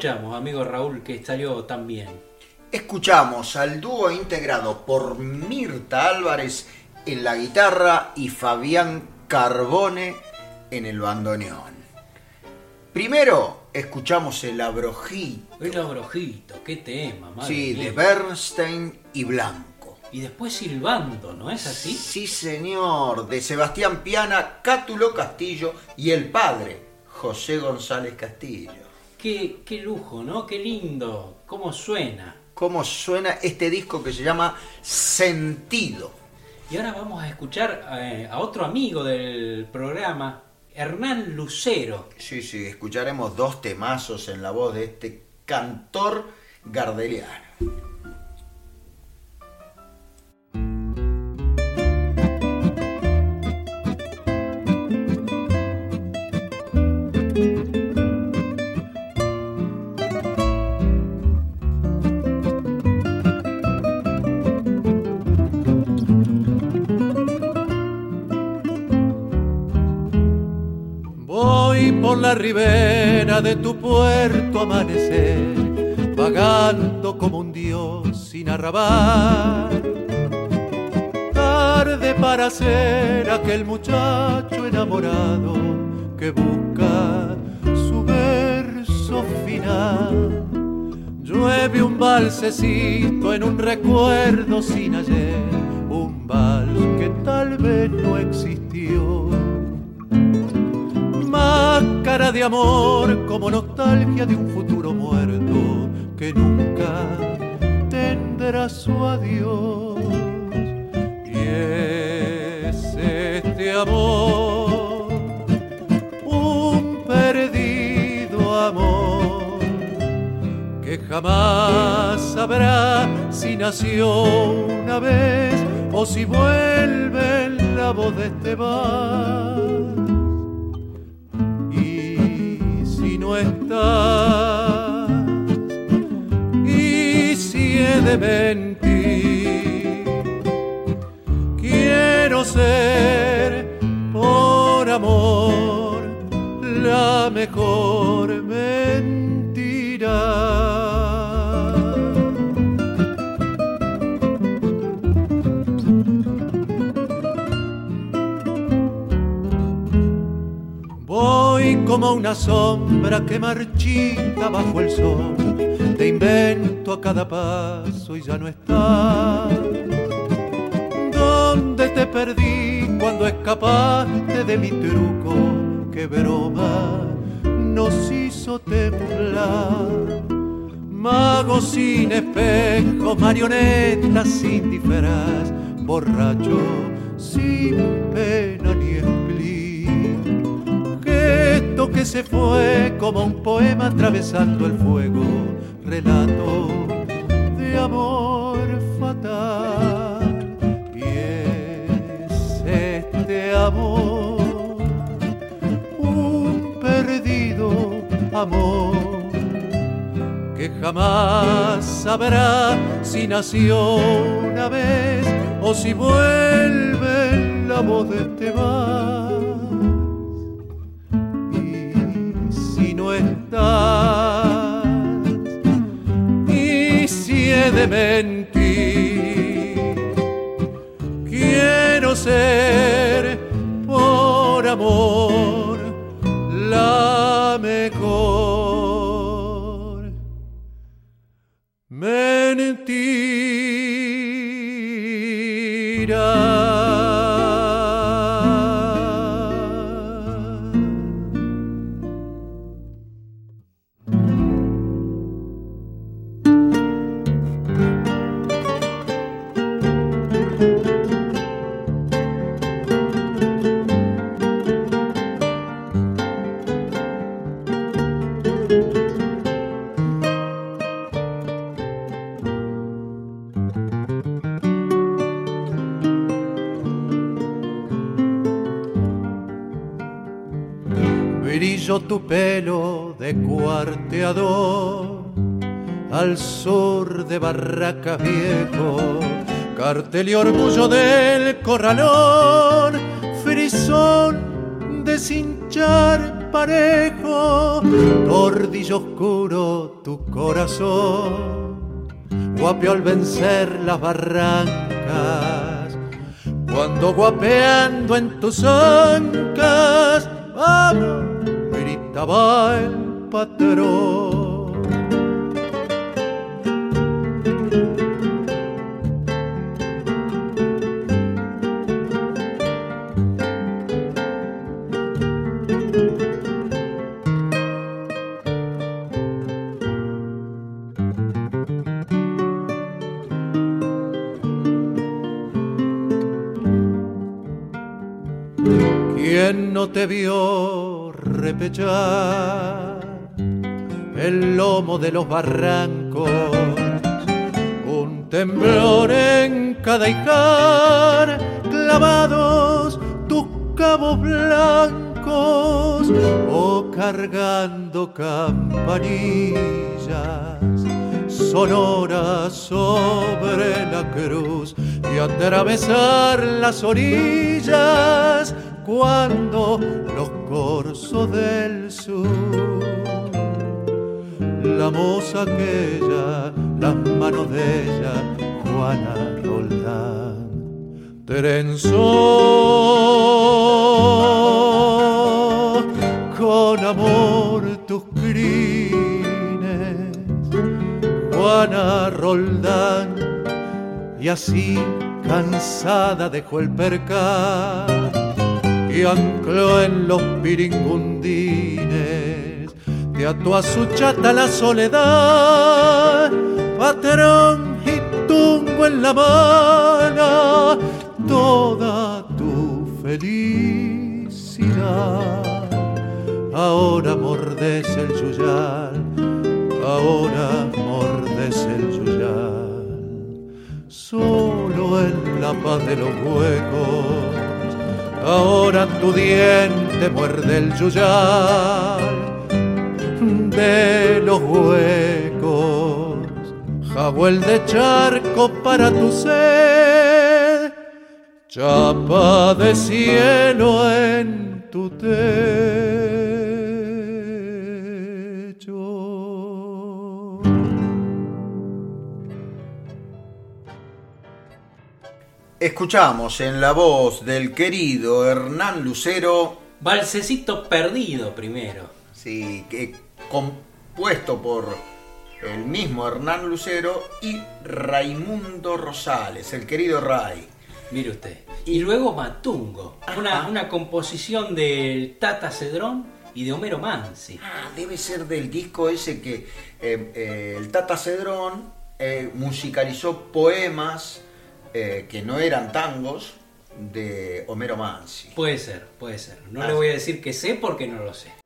Escuchamos, amigo Raúl, que salió tan bien? Escuchamos al dúo integrado por Mirta Álvarez en la guitarra y Fabián Carbone en el bandoneón. Primero escuchamos el abrojito. El abrojito, qué tema, madre Sí, mía. de Bernstein y Blanco. Y después silbando, ¿no es así? Sí, señor, de Sebastián Piana, Cátulo Castillo y el padre, José González Castillo. Qué, qué lujo, ¿no? Qué lindo. ¿Cómo suena? ¿Cómo suena este disco que se llama Sentido? Y ahora vamos a escuchar eh, a otro amigo del programa, Hernán Lucero. Sí, sí, escucharemos dos temazos en la voz de este cantor gardeliano. La ribera de tu puerto amanecer, vagando como un dios sin arrabar. Tarde para ser aquel muchacho enamorado que busca su verso final. Llueve un balsecito en un recuerdo sin ayer, un vals que tal vez no existió máscara de amor como nostalgia de un futuro muerto que nunca tendrá su adiós. Y es este amor, un perdido amor, que jamás sabrá si nació una vez o si vuelve la voz de este bar. Estás, y si he de mentir, quiero ser por amor la mejor mentira. Como una sombra que marchita bajo el sol. Te invento a cada paso y ya no estás. ¿Dónde te perdí cuando escapaste de mi truco? Qué broma nos hizo temblar. Magos sin espejo, marionetas sin disfraz, borracho sin pena se fue como un poema atravesando el fuego, relato de amor fatal. Y es este amor, un perdido amor que jamás sabrá si nació una vez o si vuelve la voz de este mar. Mentir, quiero ser por amor y orgullo del corralón, frisón de cinchar parejo, tordillo oscuro tu corazón, guapeó al vencer las barrancas, cuando guapeando en tus ancas, vamos, gritaba el patrón. No te vio repechar. El lomo de los barrancos, un temblor en cada hijar, clavados tus cabos blancos o cargando campanillas sonoras sobre la cruz y atravesar las orillas cuando los corzos del sur, la moza aquella, las manos de ella, Juana Roldán, trenzó con amor tus crines, Juana Roldán, y así cansada dejó el percal y ancló en los piringundines, te ató a su chata la soledad, patrón y tungo en la mano, toda tu felicidad. Ahora mordes el yuyal, ahora mordes el yuyal, solo en la paz de los huecos ahora tu diente muerde el yuyal de los huecos, jabuel de charco para tu sed, chapa de cielo en tu Escuchamos en la voz del querido Hernán Lucero. Balsecito perdido primero. Sí, que compuesto por el mismo Hernán Lucero y Raimundo Rosales, el querido Ray. Mire usted. Y, luego Matungo, una, una, composición del Tata Cedrón y de Homero Mansi. Ah, debe ser del disco ese que eh, eh, el Tata Cedrón eh, musicalizó poemas eh, que no eran tangos de Homero Mansi. Puede ser, puede ser. No le voy a decir que sé porque no lo sé.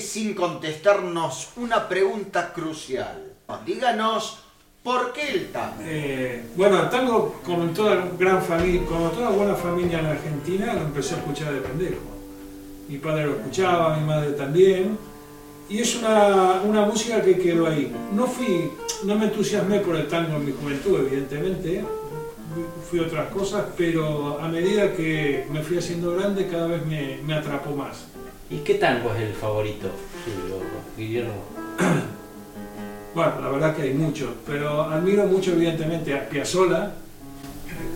Sin contestarnos una pregunta crucial. Díganos, ¿por qué el tango? Eh, bueno, el tango, como toda, gran familia, como toda buena familia en Argentina, lo empecé a escuchar de pendejo. Mi padre lo escuchaba, mi madre también. Y es una, una música que quedó ahí. No fui, no me entusiasmé por el tango en mi juventud, evidentemente, fui otras cosas, pero a medida que me fui haciendo grande cada vez me, me atrapó más. ¿Y qué tango es el favorito suyo, Guillermo? Bueno, la verdad que hay muchos, pero admiro mucho evidentemente a Piazzolla,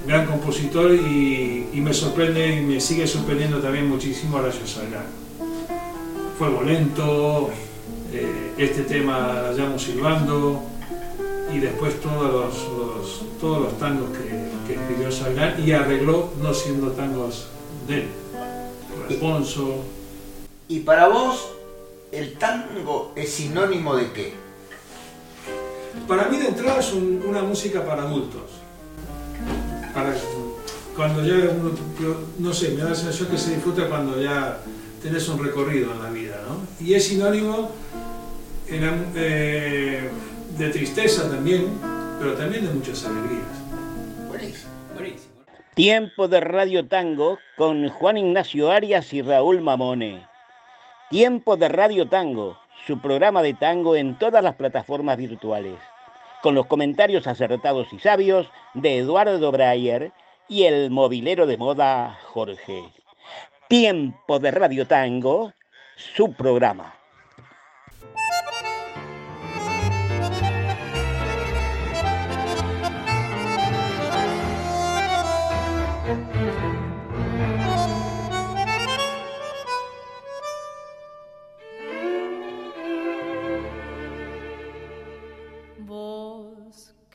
gran compositor, y, me sorprende y me sigue sorprendiendo también muchísimo a Horacio Salgado. Fuego lento, eh, este tema la llamo silbando, y después todos los, todos los tangos que, escribió Salgán y arregló no siendo tangos de él. Responso, y para vos, ¿El tango es sinónimo de qué? Para mí de entrada es una música para adultos. Para, cuando ya uno, no sé, me da la sensación que se disfruta cuando ya tenés un recorrido en la vida, ¿no? Y es sinónimo eh, de tristeza también, pero también de muchas alegrías. Buenísimo. Buenísimo. Tiempo de Radio Tango con Juan Ignacio Arias y Raúl Mamone. Tiempo de Radio Tango, su programa de tango en todas las plataformas virtuales, con los comentarios acertados y sabios de Eduardo Breyer y el movilero de moda Jorge. Tiempo de Radio Tango, su programa.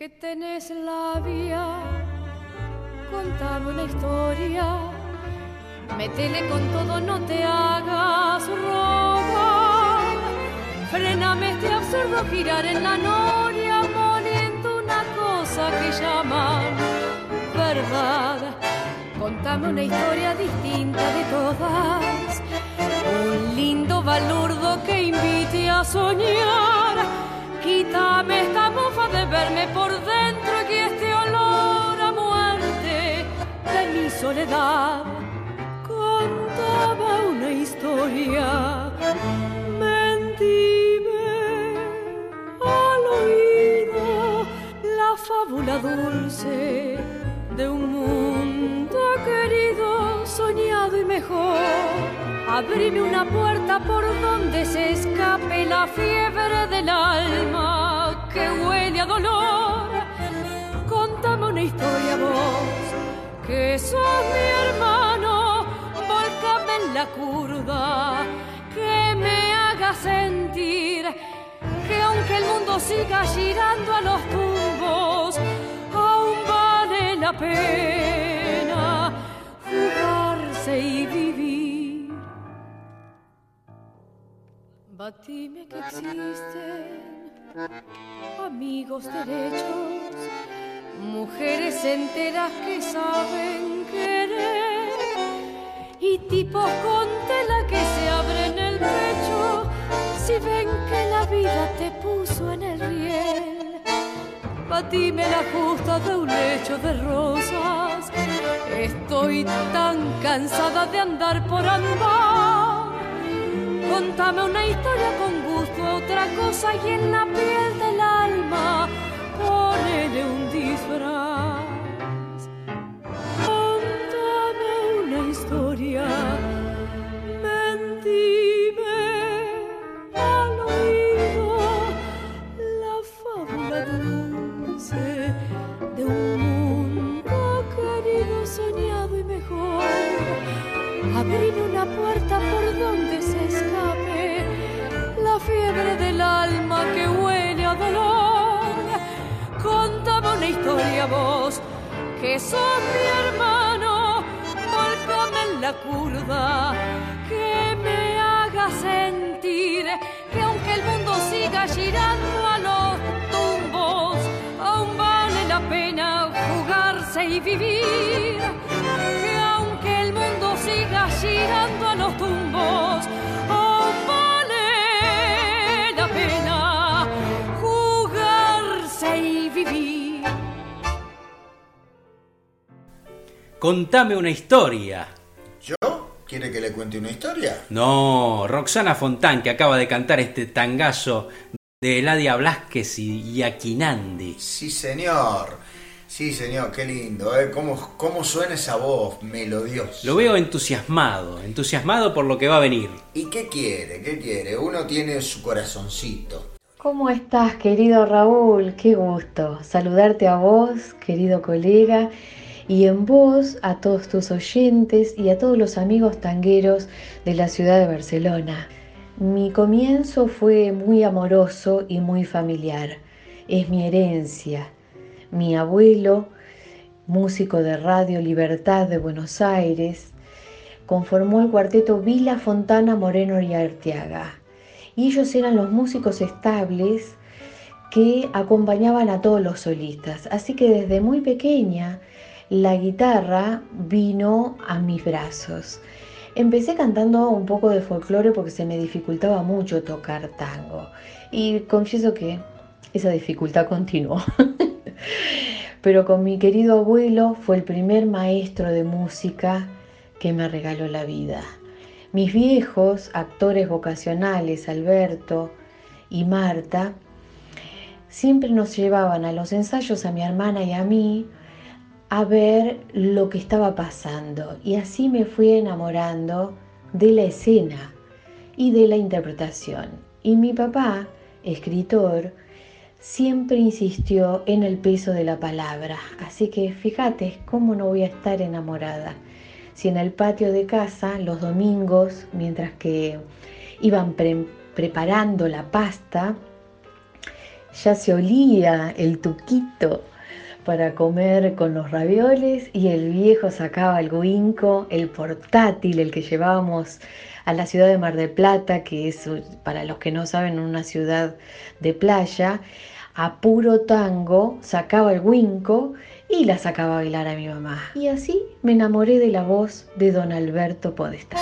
Que tenés la vía contame una historia. Métele con todo, no te hagas robar. Frename este absurdo girar en la noria, poniendo una cosa que llaman verdad. Contame una historia distinta de todas. Un lindo balurdo que invite a soñar. Quítame esta mofa de verme por dentro y este soledad. Contaba Abrime una puerta por donde se escape la fiebre del alma que huele a dolor. Contame una historia vos que sos mi hermano, volcame en la curva, que me haga sentir que aunque el mundo siga girando a los tumbos, aún vale la pena jugarse y Batime que existen amigos derechos mujeres enteras que saben querer y tipos con tela que se abren el pecho si ven que la vida te puso en el riel. Batime la justa de un lecho de rosas, estoy tan cansada de andar por andar. Contame una historia con gusto, otra cosa y en la piel del alma ponele un disfraz. Fiebre del alma que huele a dolor. Contame una historia vos, que sos mi hermano, volcame en la curva, que me haga sentir que aunque el mundo siga girando a los tumbos, aún vale la pena jugarse y vivir, que aunque el mundo siga girando a los tumbos, Contame una historia. ¿Yo? ¿Quiere que le cuente una historia? No, Roxana Fontán, que acaba de cantar este tangazo de Eladia Blasquez y Aquinandi. Sí, señor. Sí, señor, qué lindo. ¿eh? ¿Cómo, ¿Cómo suena esa voz melodiosa? Lo veo entusiasmado, entusiasmado por lo que va a venir. ¿Y qué quiere? ¿Qué quiere? Uno tiene su corazoncito. ¿Cómo estás, querido Raúl? Qué gusto saludarte a vos, querido colega, y en vos a todos tus oyentes y a todos los amigos tangueros de la ciudad de Barcelona. Mi comienzo fue muy amoroso y muy familiar. Es mi herencia. Mi abuelo, músico de Radio Libertad de Buenos Aires, conformó el cuarteto Vila Fontana Moreno y Arteaga y ellos eran los músicos estables que acompañaban a todos los solistas. Así que desde muy pequeña la guitarra vino a mis brazos. Empecé cantando un poco de folclore porque se me dificultaba mucho tocar tango y confieso que esa dificultad continuó. Pero con mi querido abuelo fue el primer maestro de música que me regaló la vida. Mis viejos actores vocacionales, Alberto y Marta, siempre nos llevaban a los ensayos a mi hermana y a mí a ver lo que estaba pasando y así me fui enamorando de la escena y de la interpretación. Y mi papá, escritor, siempre insistió en el peso de la palabra, así que fíjate cómo no voy a estar enamorada. Si en el patio de casa, los domingos, mientras que iban preparando la pasta, ya se olía el tuquito para comer con los ravioles y el viejo sacaba el guinco, el portátil, el que llevábamos a la ciudad de Mar del Plata, que es, para los que no saben, una ciudad de playa, a puro tango, sacaba el guinco y la sacaba a bailar a mi mamá. Y así me enamoré de la voz de don Alberto Podestá.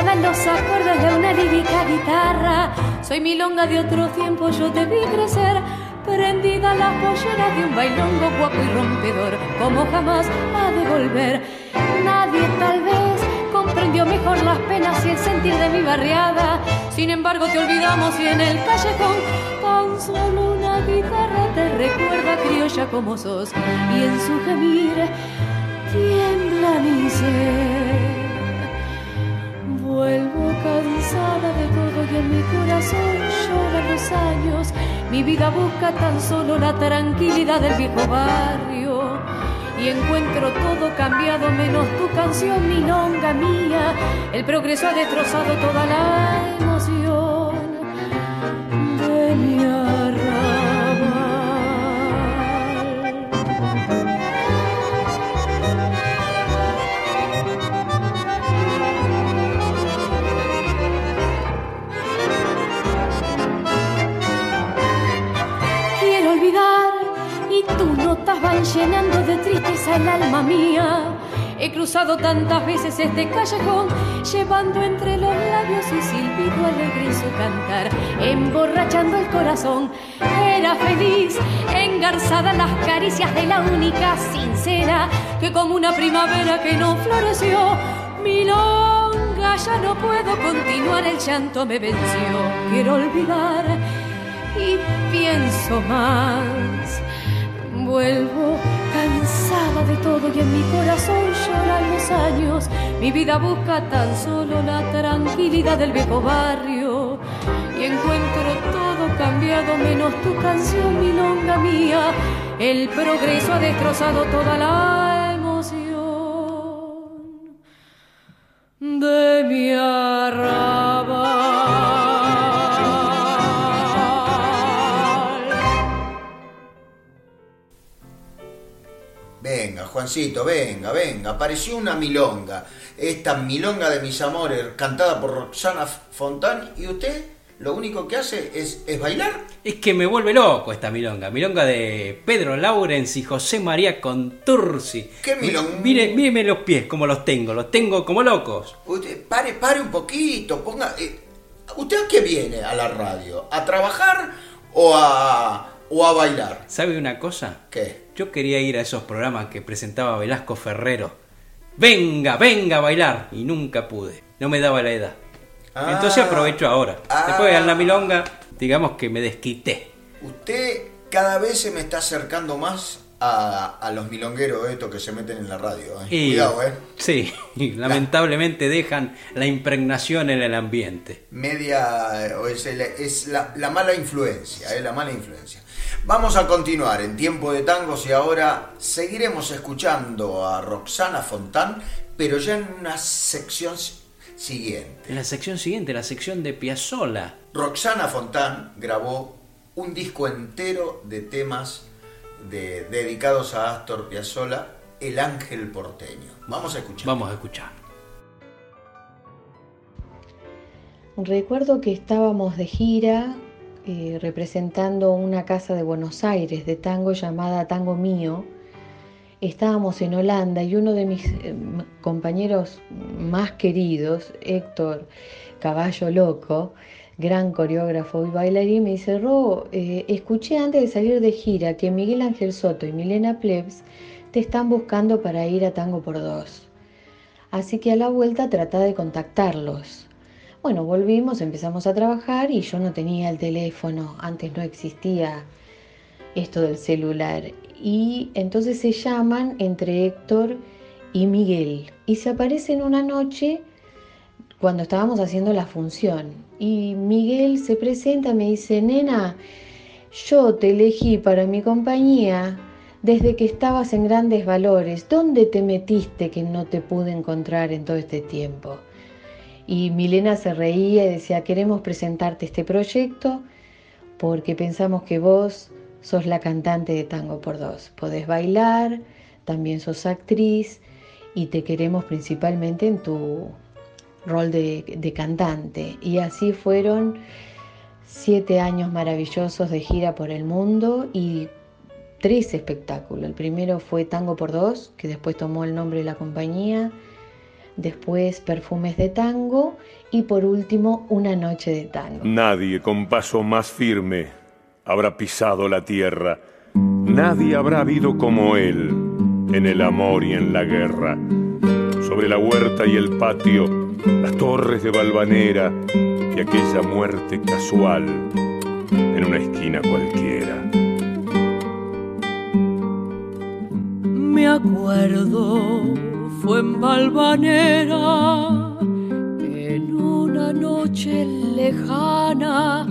En los acordes de una lírica guitarra. Soy milonga de otro tiempo, yo te vi crecer, prendida a las polleras de un bailongo guapo y rompedor, como jamás ha de volver. Nadie tal vez comprendió mejor las penas y el sentir de mi barriada. Sin embargo, te olvidamos y en el callejón tan solo una guitarra te recuerda criolla como sos. Y en su gemir tiembla mi ser. Vuelvo cansada de todo y en mi corazón lloran los años. Mi vida busca tan solo la tranquilidad del viejo barrio. Y encuentro todo cambiado menos tu canción, mi longa mía. El progreso ha destrozado toda la emoción mía. He cruzado tantas veces este callejón, llevando entre los labios y silbido alegre su cantar, emborrachando el corazón. Era feliz, engarzada en las caricias de la única sincera, que como una primavera que no floreció, milonga, ya no puedo continuar, el llanto me venció. Quiero olvidar y pienso más Vuelvo cansada de todo y en mi corazón lloran los años. Mi vida busca tan solo la tranquilidad del viejo barrio. Y encuentro todo cambiado menos tu canción, mi longa mía. El progreso ha destrozado toda la Juancito, venga, venga. Apareció una milonga. Esta milonga de mis amores, cantada por Roxana Fontán. ¿Y usted lo único que hace es, es bailar? Es que me vuelve loco esta milonga. Milonga de Pedro Laurens y José María Contursi. ¿Qué milonga? Mire, míreme los pies como los tengo. Los tengo como locos. Usted, pare, pare un poquito. Ponga. eh, ¿Usted a qué viene a la radio? ¿A trabajar o a, o a bailar? ¿Sabe una cosa? ¿Qué? Yo quería ir a esos programas que presentaba Velasco Ferrero. Venga, venga a bailar. Y nunca pude. No me daba la edad. Ah. Entonces aprovecho ahora. Ah. Después de la milonga, digamos que me desquité. Usted cada vez se me está acercando más a, a los milongueros estos que se meten en la radio. ¿eh? Y- Cuidado, ¿eh? Sí, y lamentablemente dejan la impregnación en el ambiente. Media. eh, o es, el- es la, la mala influencia, ¿eh? La mala influencia. Vamos a continuar en tiempo de tangos y ahora seguiremos escuchando a Roxana Fontán, pero ya en una sección siguiente. En la sección siguiente, la sección de Piazzolla. Roxana Fontán grabó un disco entero de temas de- dedicados a Astor Piazzolla, El Ángel Porteño. Vamos a escuchar. Vamos a escuchar. Recuerdo que estábamos de gira eh, representando una casa de Buenos Aires de tango llamada Tango Mío. Estábamos en Holanda y uno de mis eh, compañeros más queridos, Héctor Caballo Loco, gran coreógrafo y bailarín, me dice, Ro, eh, escuché antes de salir de gira que Miguel Ángel Soto y Milena Plebs te están buscando para ir a Tango por Dos. Así que a la vuelta trata de contactarlos. Bueno, volvimos, empezamos a trabajar y yo no tenía el teléfono, antes no existía esto del celular. Y entonces se llaman entre Héctor y Miguel y se aparecen una noche cuando estábamos haciendo la función. Y Miguel se presenta, me dice, nena, yo te elegí para mi compañía desde que estabas en grandes valores. ¿Dónde te metiste que no te pude encontrar en todo este tiempo? Y Milena se reía y decía, queremos presentarte este proyecto porque pensamos que vos sos la cantante de Tango por Dos. Podés bailar, también sos actriz y te queremos principalmente en tu rol de, de cantante. Y así fueron siete años maravillosos de gira por el mundo y tres espectáculos. El primero fue Tango por Dos, que después tomó el nombre de la compañía después Perfumes de Tango y por último Una Noche de Tango. Nadie con paso más firme habrá pisado la tierra. Nadie habrá habido como él en el amor y en la guerra. Sobre la huerta y el patio, las torres de Valvanera y aquella muerte casual en una esquina cualquiera. Me acuerdo, fue en Valvanera, en una noche lejana,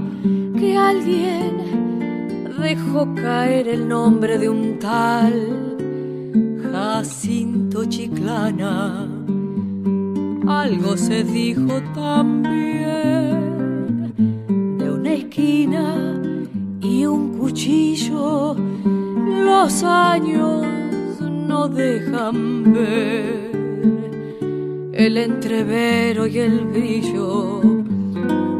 que alguien dejó caer el nombre de un tal Jacinto Chiclana. Algo se dijo también de una esquina y un cuchillo. Los años no dejan ver el entrevero y el brillo.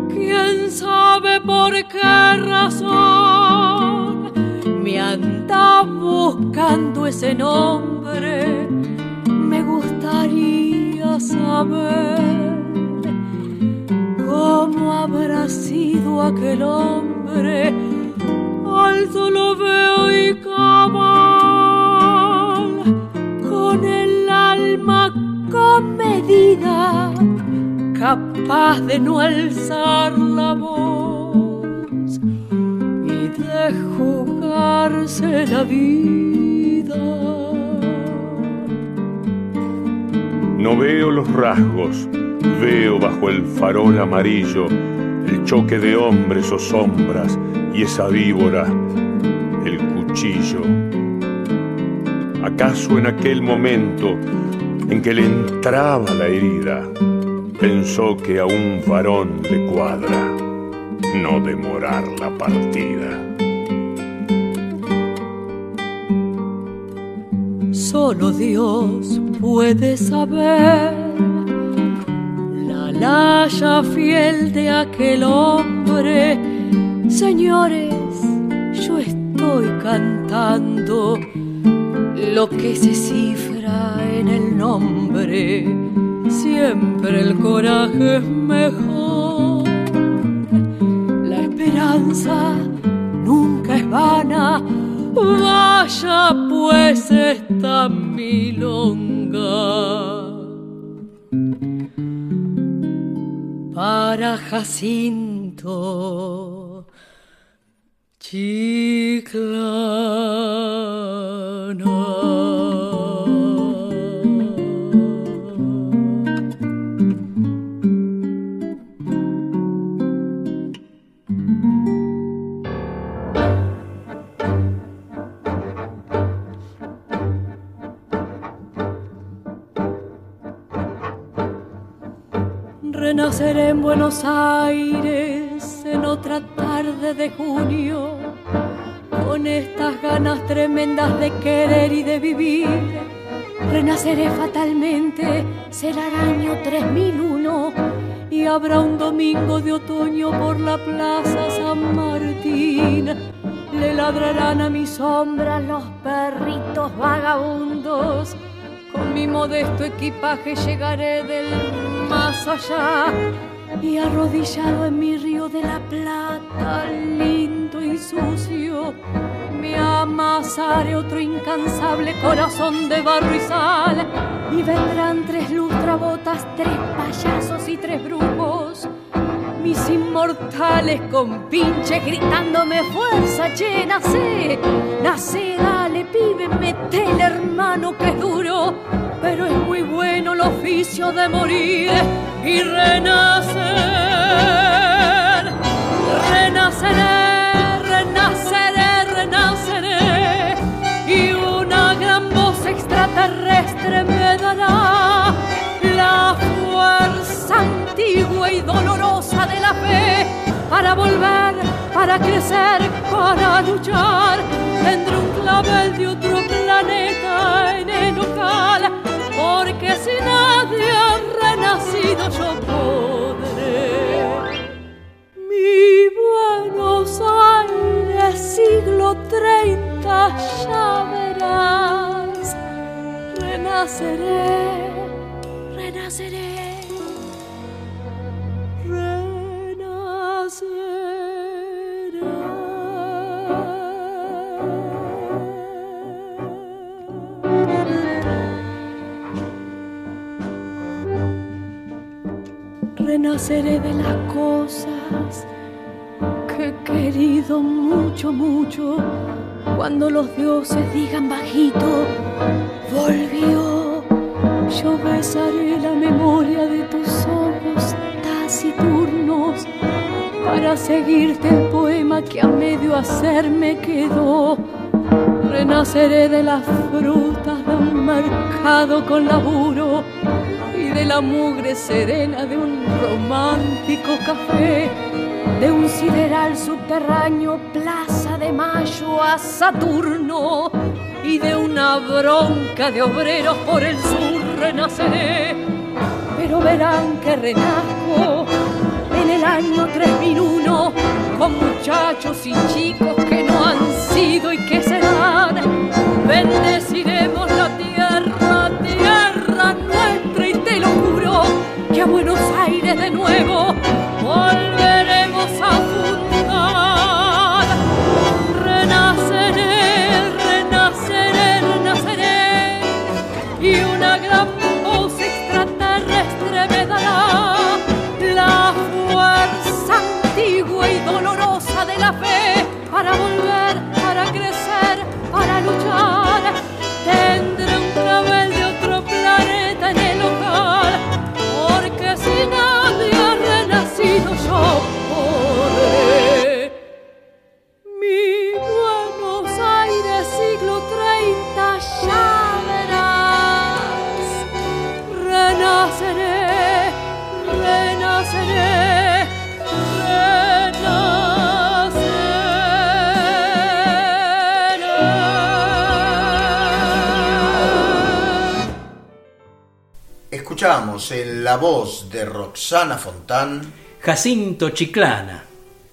¿Quién sabe por qué razón me anda buscando ese nombre? Me gustaría saber cómo habrá sido aquel hombre. Alto lo veo y cabal, con el alma comedida, capaz de no alzar la voz y de jugarse la vida. No veo los rasgos, veo bajo el farol amarillo el choque de hombres o sombras y esa víbora, el cuchillo. ¿Acaso en aquel momento en que le entraba la herida, pensó que a un varón le cuadra no demorar la partida? Solo Dios puede saber la laya fiel de aquel hombre. Señores, yo estoy cantando lo que se cifra en el nombre. Siempre el coraje es mejor. La esperanza nunca es vana. Vaya pues esta milonga para Jacinto. Renaceré en Buenos Aires en otra tarde de junio, con estas ganas tremendas de querer y de vivir. Renaceré fatalmente, será el año 3001 y habrá un domingo de otoño por la plaza San Martín. Le ladrarán a mi sombra los perritos vagabundos. Con mi modesto equipaje llegaré del más allá y arrodillado en mi río de la plata, lindo y sucio, me amasaré otro incansable corazón de barro y sal y vendrán tres lustrabotas, tres payasos y tres brujos. Mis inmortales con pinches gritándome fuerza, che, nace, nace, dale, pibe, metele hermano que es duro, pero es muy bueno el oficio de morir y renacer. Renaceré, renaceré, renaceré y una gran voz extraterrestre me dará la fuerza antigua y dolorosa de la fe para volver, para crecer, para luchar. Tendré un clavel de otro planeta en el local, porque si nadie ha renacido yo podré. Mi Buenos Aires, siglo 30, ya verás, renaceré, renaceré. Renaceré de las cosas que he querido mucho, mucho. Cuando los dioses digan bajito, volvió. Yo besaré la memoria de tus ojos taciturnos para seguirte el poema que a medio hacer me quedó. Renaceré de las frutas de un mercado con laburo y de la mugre serena de un romántico café, de un sideral subterráneo, plaza de mayo a Saturno y de una bronca de obreros por el sur renaceré. Pero verán que renazco en el año 3001 con muchachos y chicos que no han sido y que serán. Bendeciremos la tierra, tierra nuestra y te lo juro que a Buenos Aires de nuevo la voz de Roxana Fontán Jacinto Chiclana,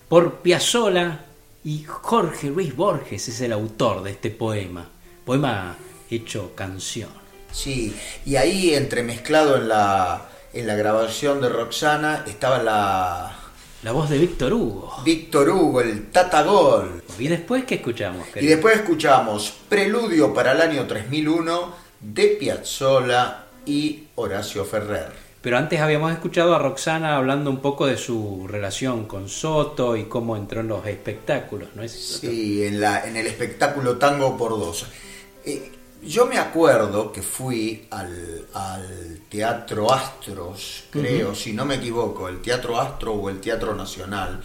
por Piazzolla y Jorge Luis Borges es el autor de este poema. Poema hecho canción. Sí, y ahí entremezclado en la, en la grabación de Roxana estaba la... La voz de Víctor Hugo. Víctor Hugo, el Tatagol. ¿Y después qué escuchamos? Y después escuchamos Preludio para el año 3001 de Piazzolla y Horacio Ferrer. Pero antes habíamos escuchado a Roxana hablando un poco de su relación con Soto y cómo entró en los espectáculos, ¿no es? Sí, en, la, en el espectáculo Tango por Dos. Eh, yo me acuerdo que fui al, al Teatro Astros, creo, si no me equivoco, el Teatro Astro o el Teatro Nacional,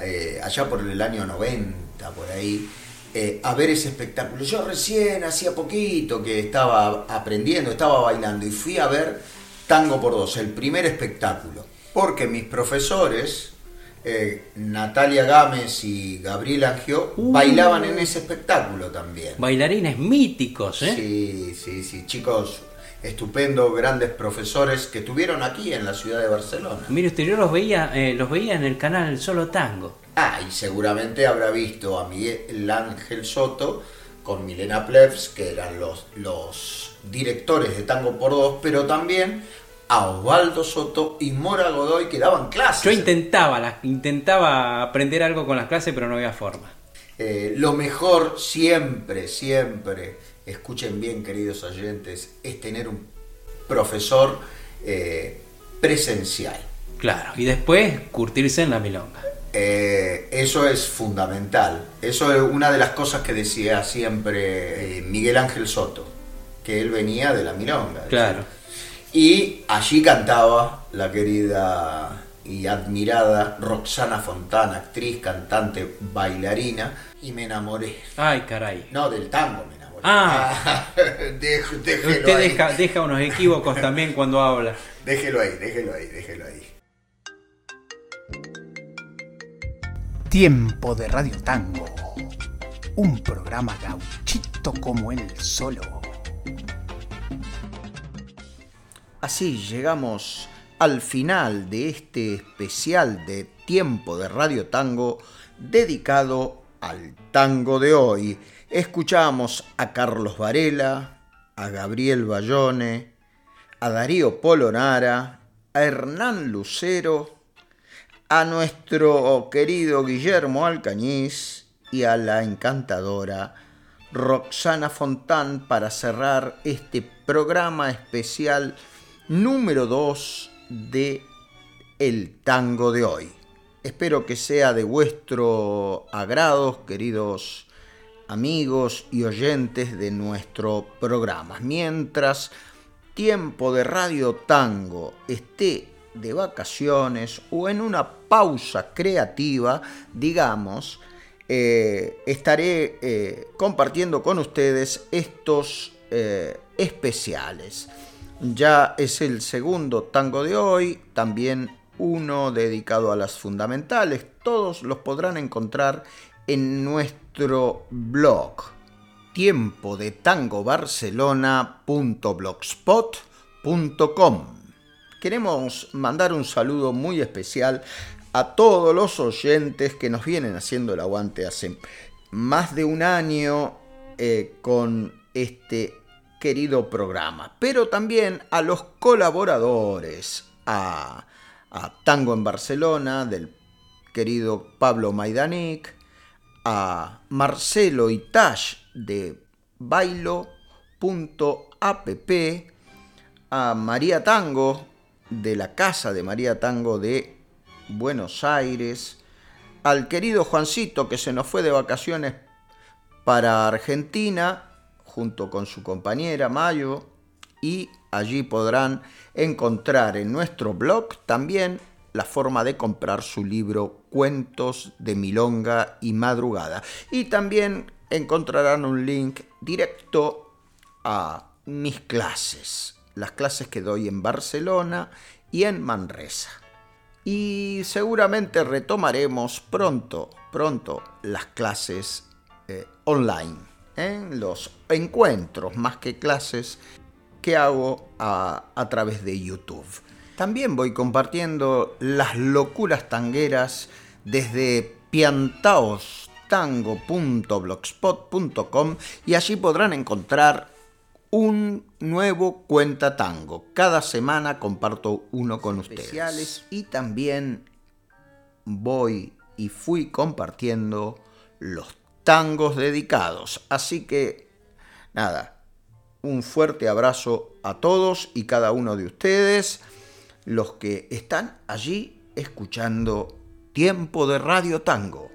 eh, allá por el año 90, por ahí, eh, a ver ese espectáculo. Yo recién, hacía poquito que estaba aprendiendo, estaba bailando y fui a ver Tango por Dos, el primer espectáculo. porque mis profesores, eh, Natalia Gámez y Gabriel Angio, Uh. bailaban en ese espectáculo también. Bailarines míticos, ¿eh? Sí, sí, sí, chicos estupendos, grandes profesores que tuvieron aquí en la ciudad de Barcelona. Mire usted, yo los veía, eh, los veía en el canal Solo Tango. Ah, y seguramente habrá visto a Miguel Ángel Soto con Milena Plebs, que eran los, los directores de Tango por Dos, pero también a Osvaldo Soto y Mora Godoy que daban clases. Yo intentaba, intentaba aprender algo con las clases, pero no había forma. Eh, lo mejor siempre, siempre, escuchen bien queridos oyentes, es tener un profesor eh, presencial. Claro, y después curtirse en la milonga. Eh, eso es fundamental. Eso es una de las cosas que decía siempre Miguel Ángel Soto, que él venía de la milonga. Claro. Y allí cantaba la querida y admirada Roxana Fontana, actriz, cantante, bailarina, y me enamoré. Ay, caray. No, del tango me enamoré. Ah. Déjelo Usted ahí. deja, deja unos equívocos también cuando habla. Déjelo ahí, déjelo ahí, déjelo ahí. Tiempo de Radio Tango. Un programa gauchito como él solo. Así llegamos al final de este especial de Tiempo de Radio Tango dedicado al tango de hoy. Escuchamos a Carlos Varela, a Gabriel Bayone, a Darío Polonara, a Hernán Lucero, a nuestro querido Guillermo Alcañiz y a la encantadora Roxana Fontán para cerrar este programa especial número 2 de El Tango de hoy. Espero que sea de vuestro agrado, queridos amigos y oyentes de nuestro programa. Mientras Tiempo de Radio Tango esté de vacaciones o en una pausa creativa, digamos, eh, estaré eh, compartiendo con ustedes estos eh, especiales. Ya es el segundo tango de hoy, también uno dedicado a las fundamentales. Todos los podrán encontrar en nuestro blog tiempo de tango barcelona.blogspot.com. Queremos mandar un saludo muy especial a todos los oyentes que nos vienen haciendo el aguante hace más de un año eh, con este querido programa, pero también a los colaboradores, a, a Tango en Barcelona del querido Pablo Maidanic, a Marcelo Itash de bailo.app, a María Tango de la Casa de María Tango de Buenos Aires, al querido Juancito que se nos fue de vacaciones para Argentina junto con su compañera Mayo y allí podrán encontrar en nuestro blog también la forma de comprar su libro Cuentos de Milonga y Madrugada. Y también encontrarán un link directo a mis clases, las clases que doy en Barcelona y en Manresa. Y seguramente retomaremos pronto, pronto las clases eh, online, ¿eh? los encuentros más que clases que hago a, a través de YouTube. También voy compartiendo las locuras tangueras desde piantaostango.blogspot.com y allí podrán encontrar un nuevo cuenta tango. Cada semana comparto uno con ustedes. Y también voy y fui compartiendo los tangos dedicados. Así que, nada, un fuerte abrazo a todos y cada uno de ustedes, los que están allí escuchando Tiempo de Radio Tango.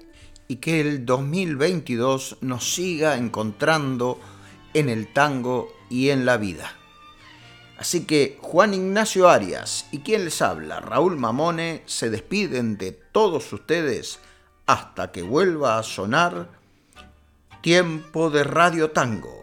Y que el 2022 nos siga encontrando en el tango y en la vida. Así que Juan Ignacio Arias y quien les habla, Raúl Mamone, se despiden de todos ustedes hasta que vuelva a sonar Tiempo de Radio Tango.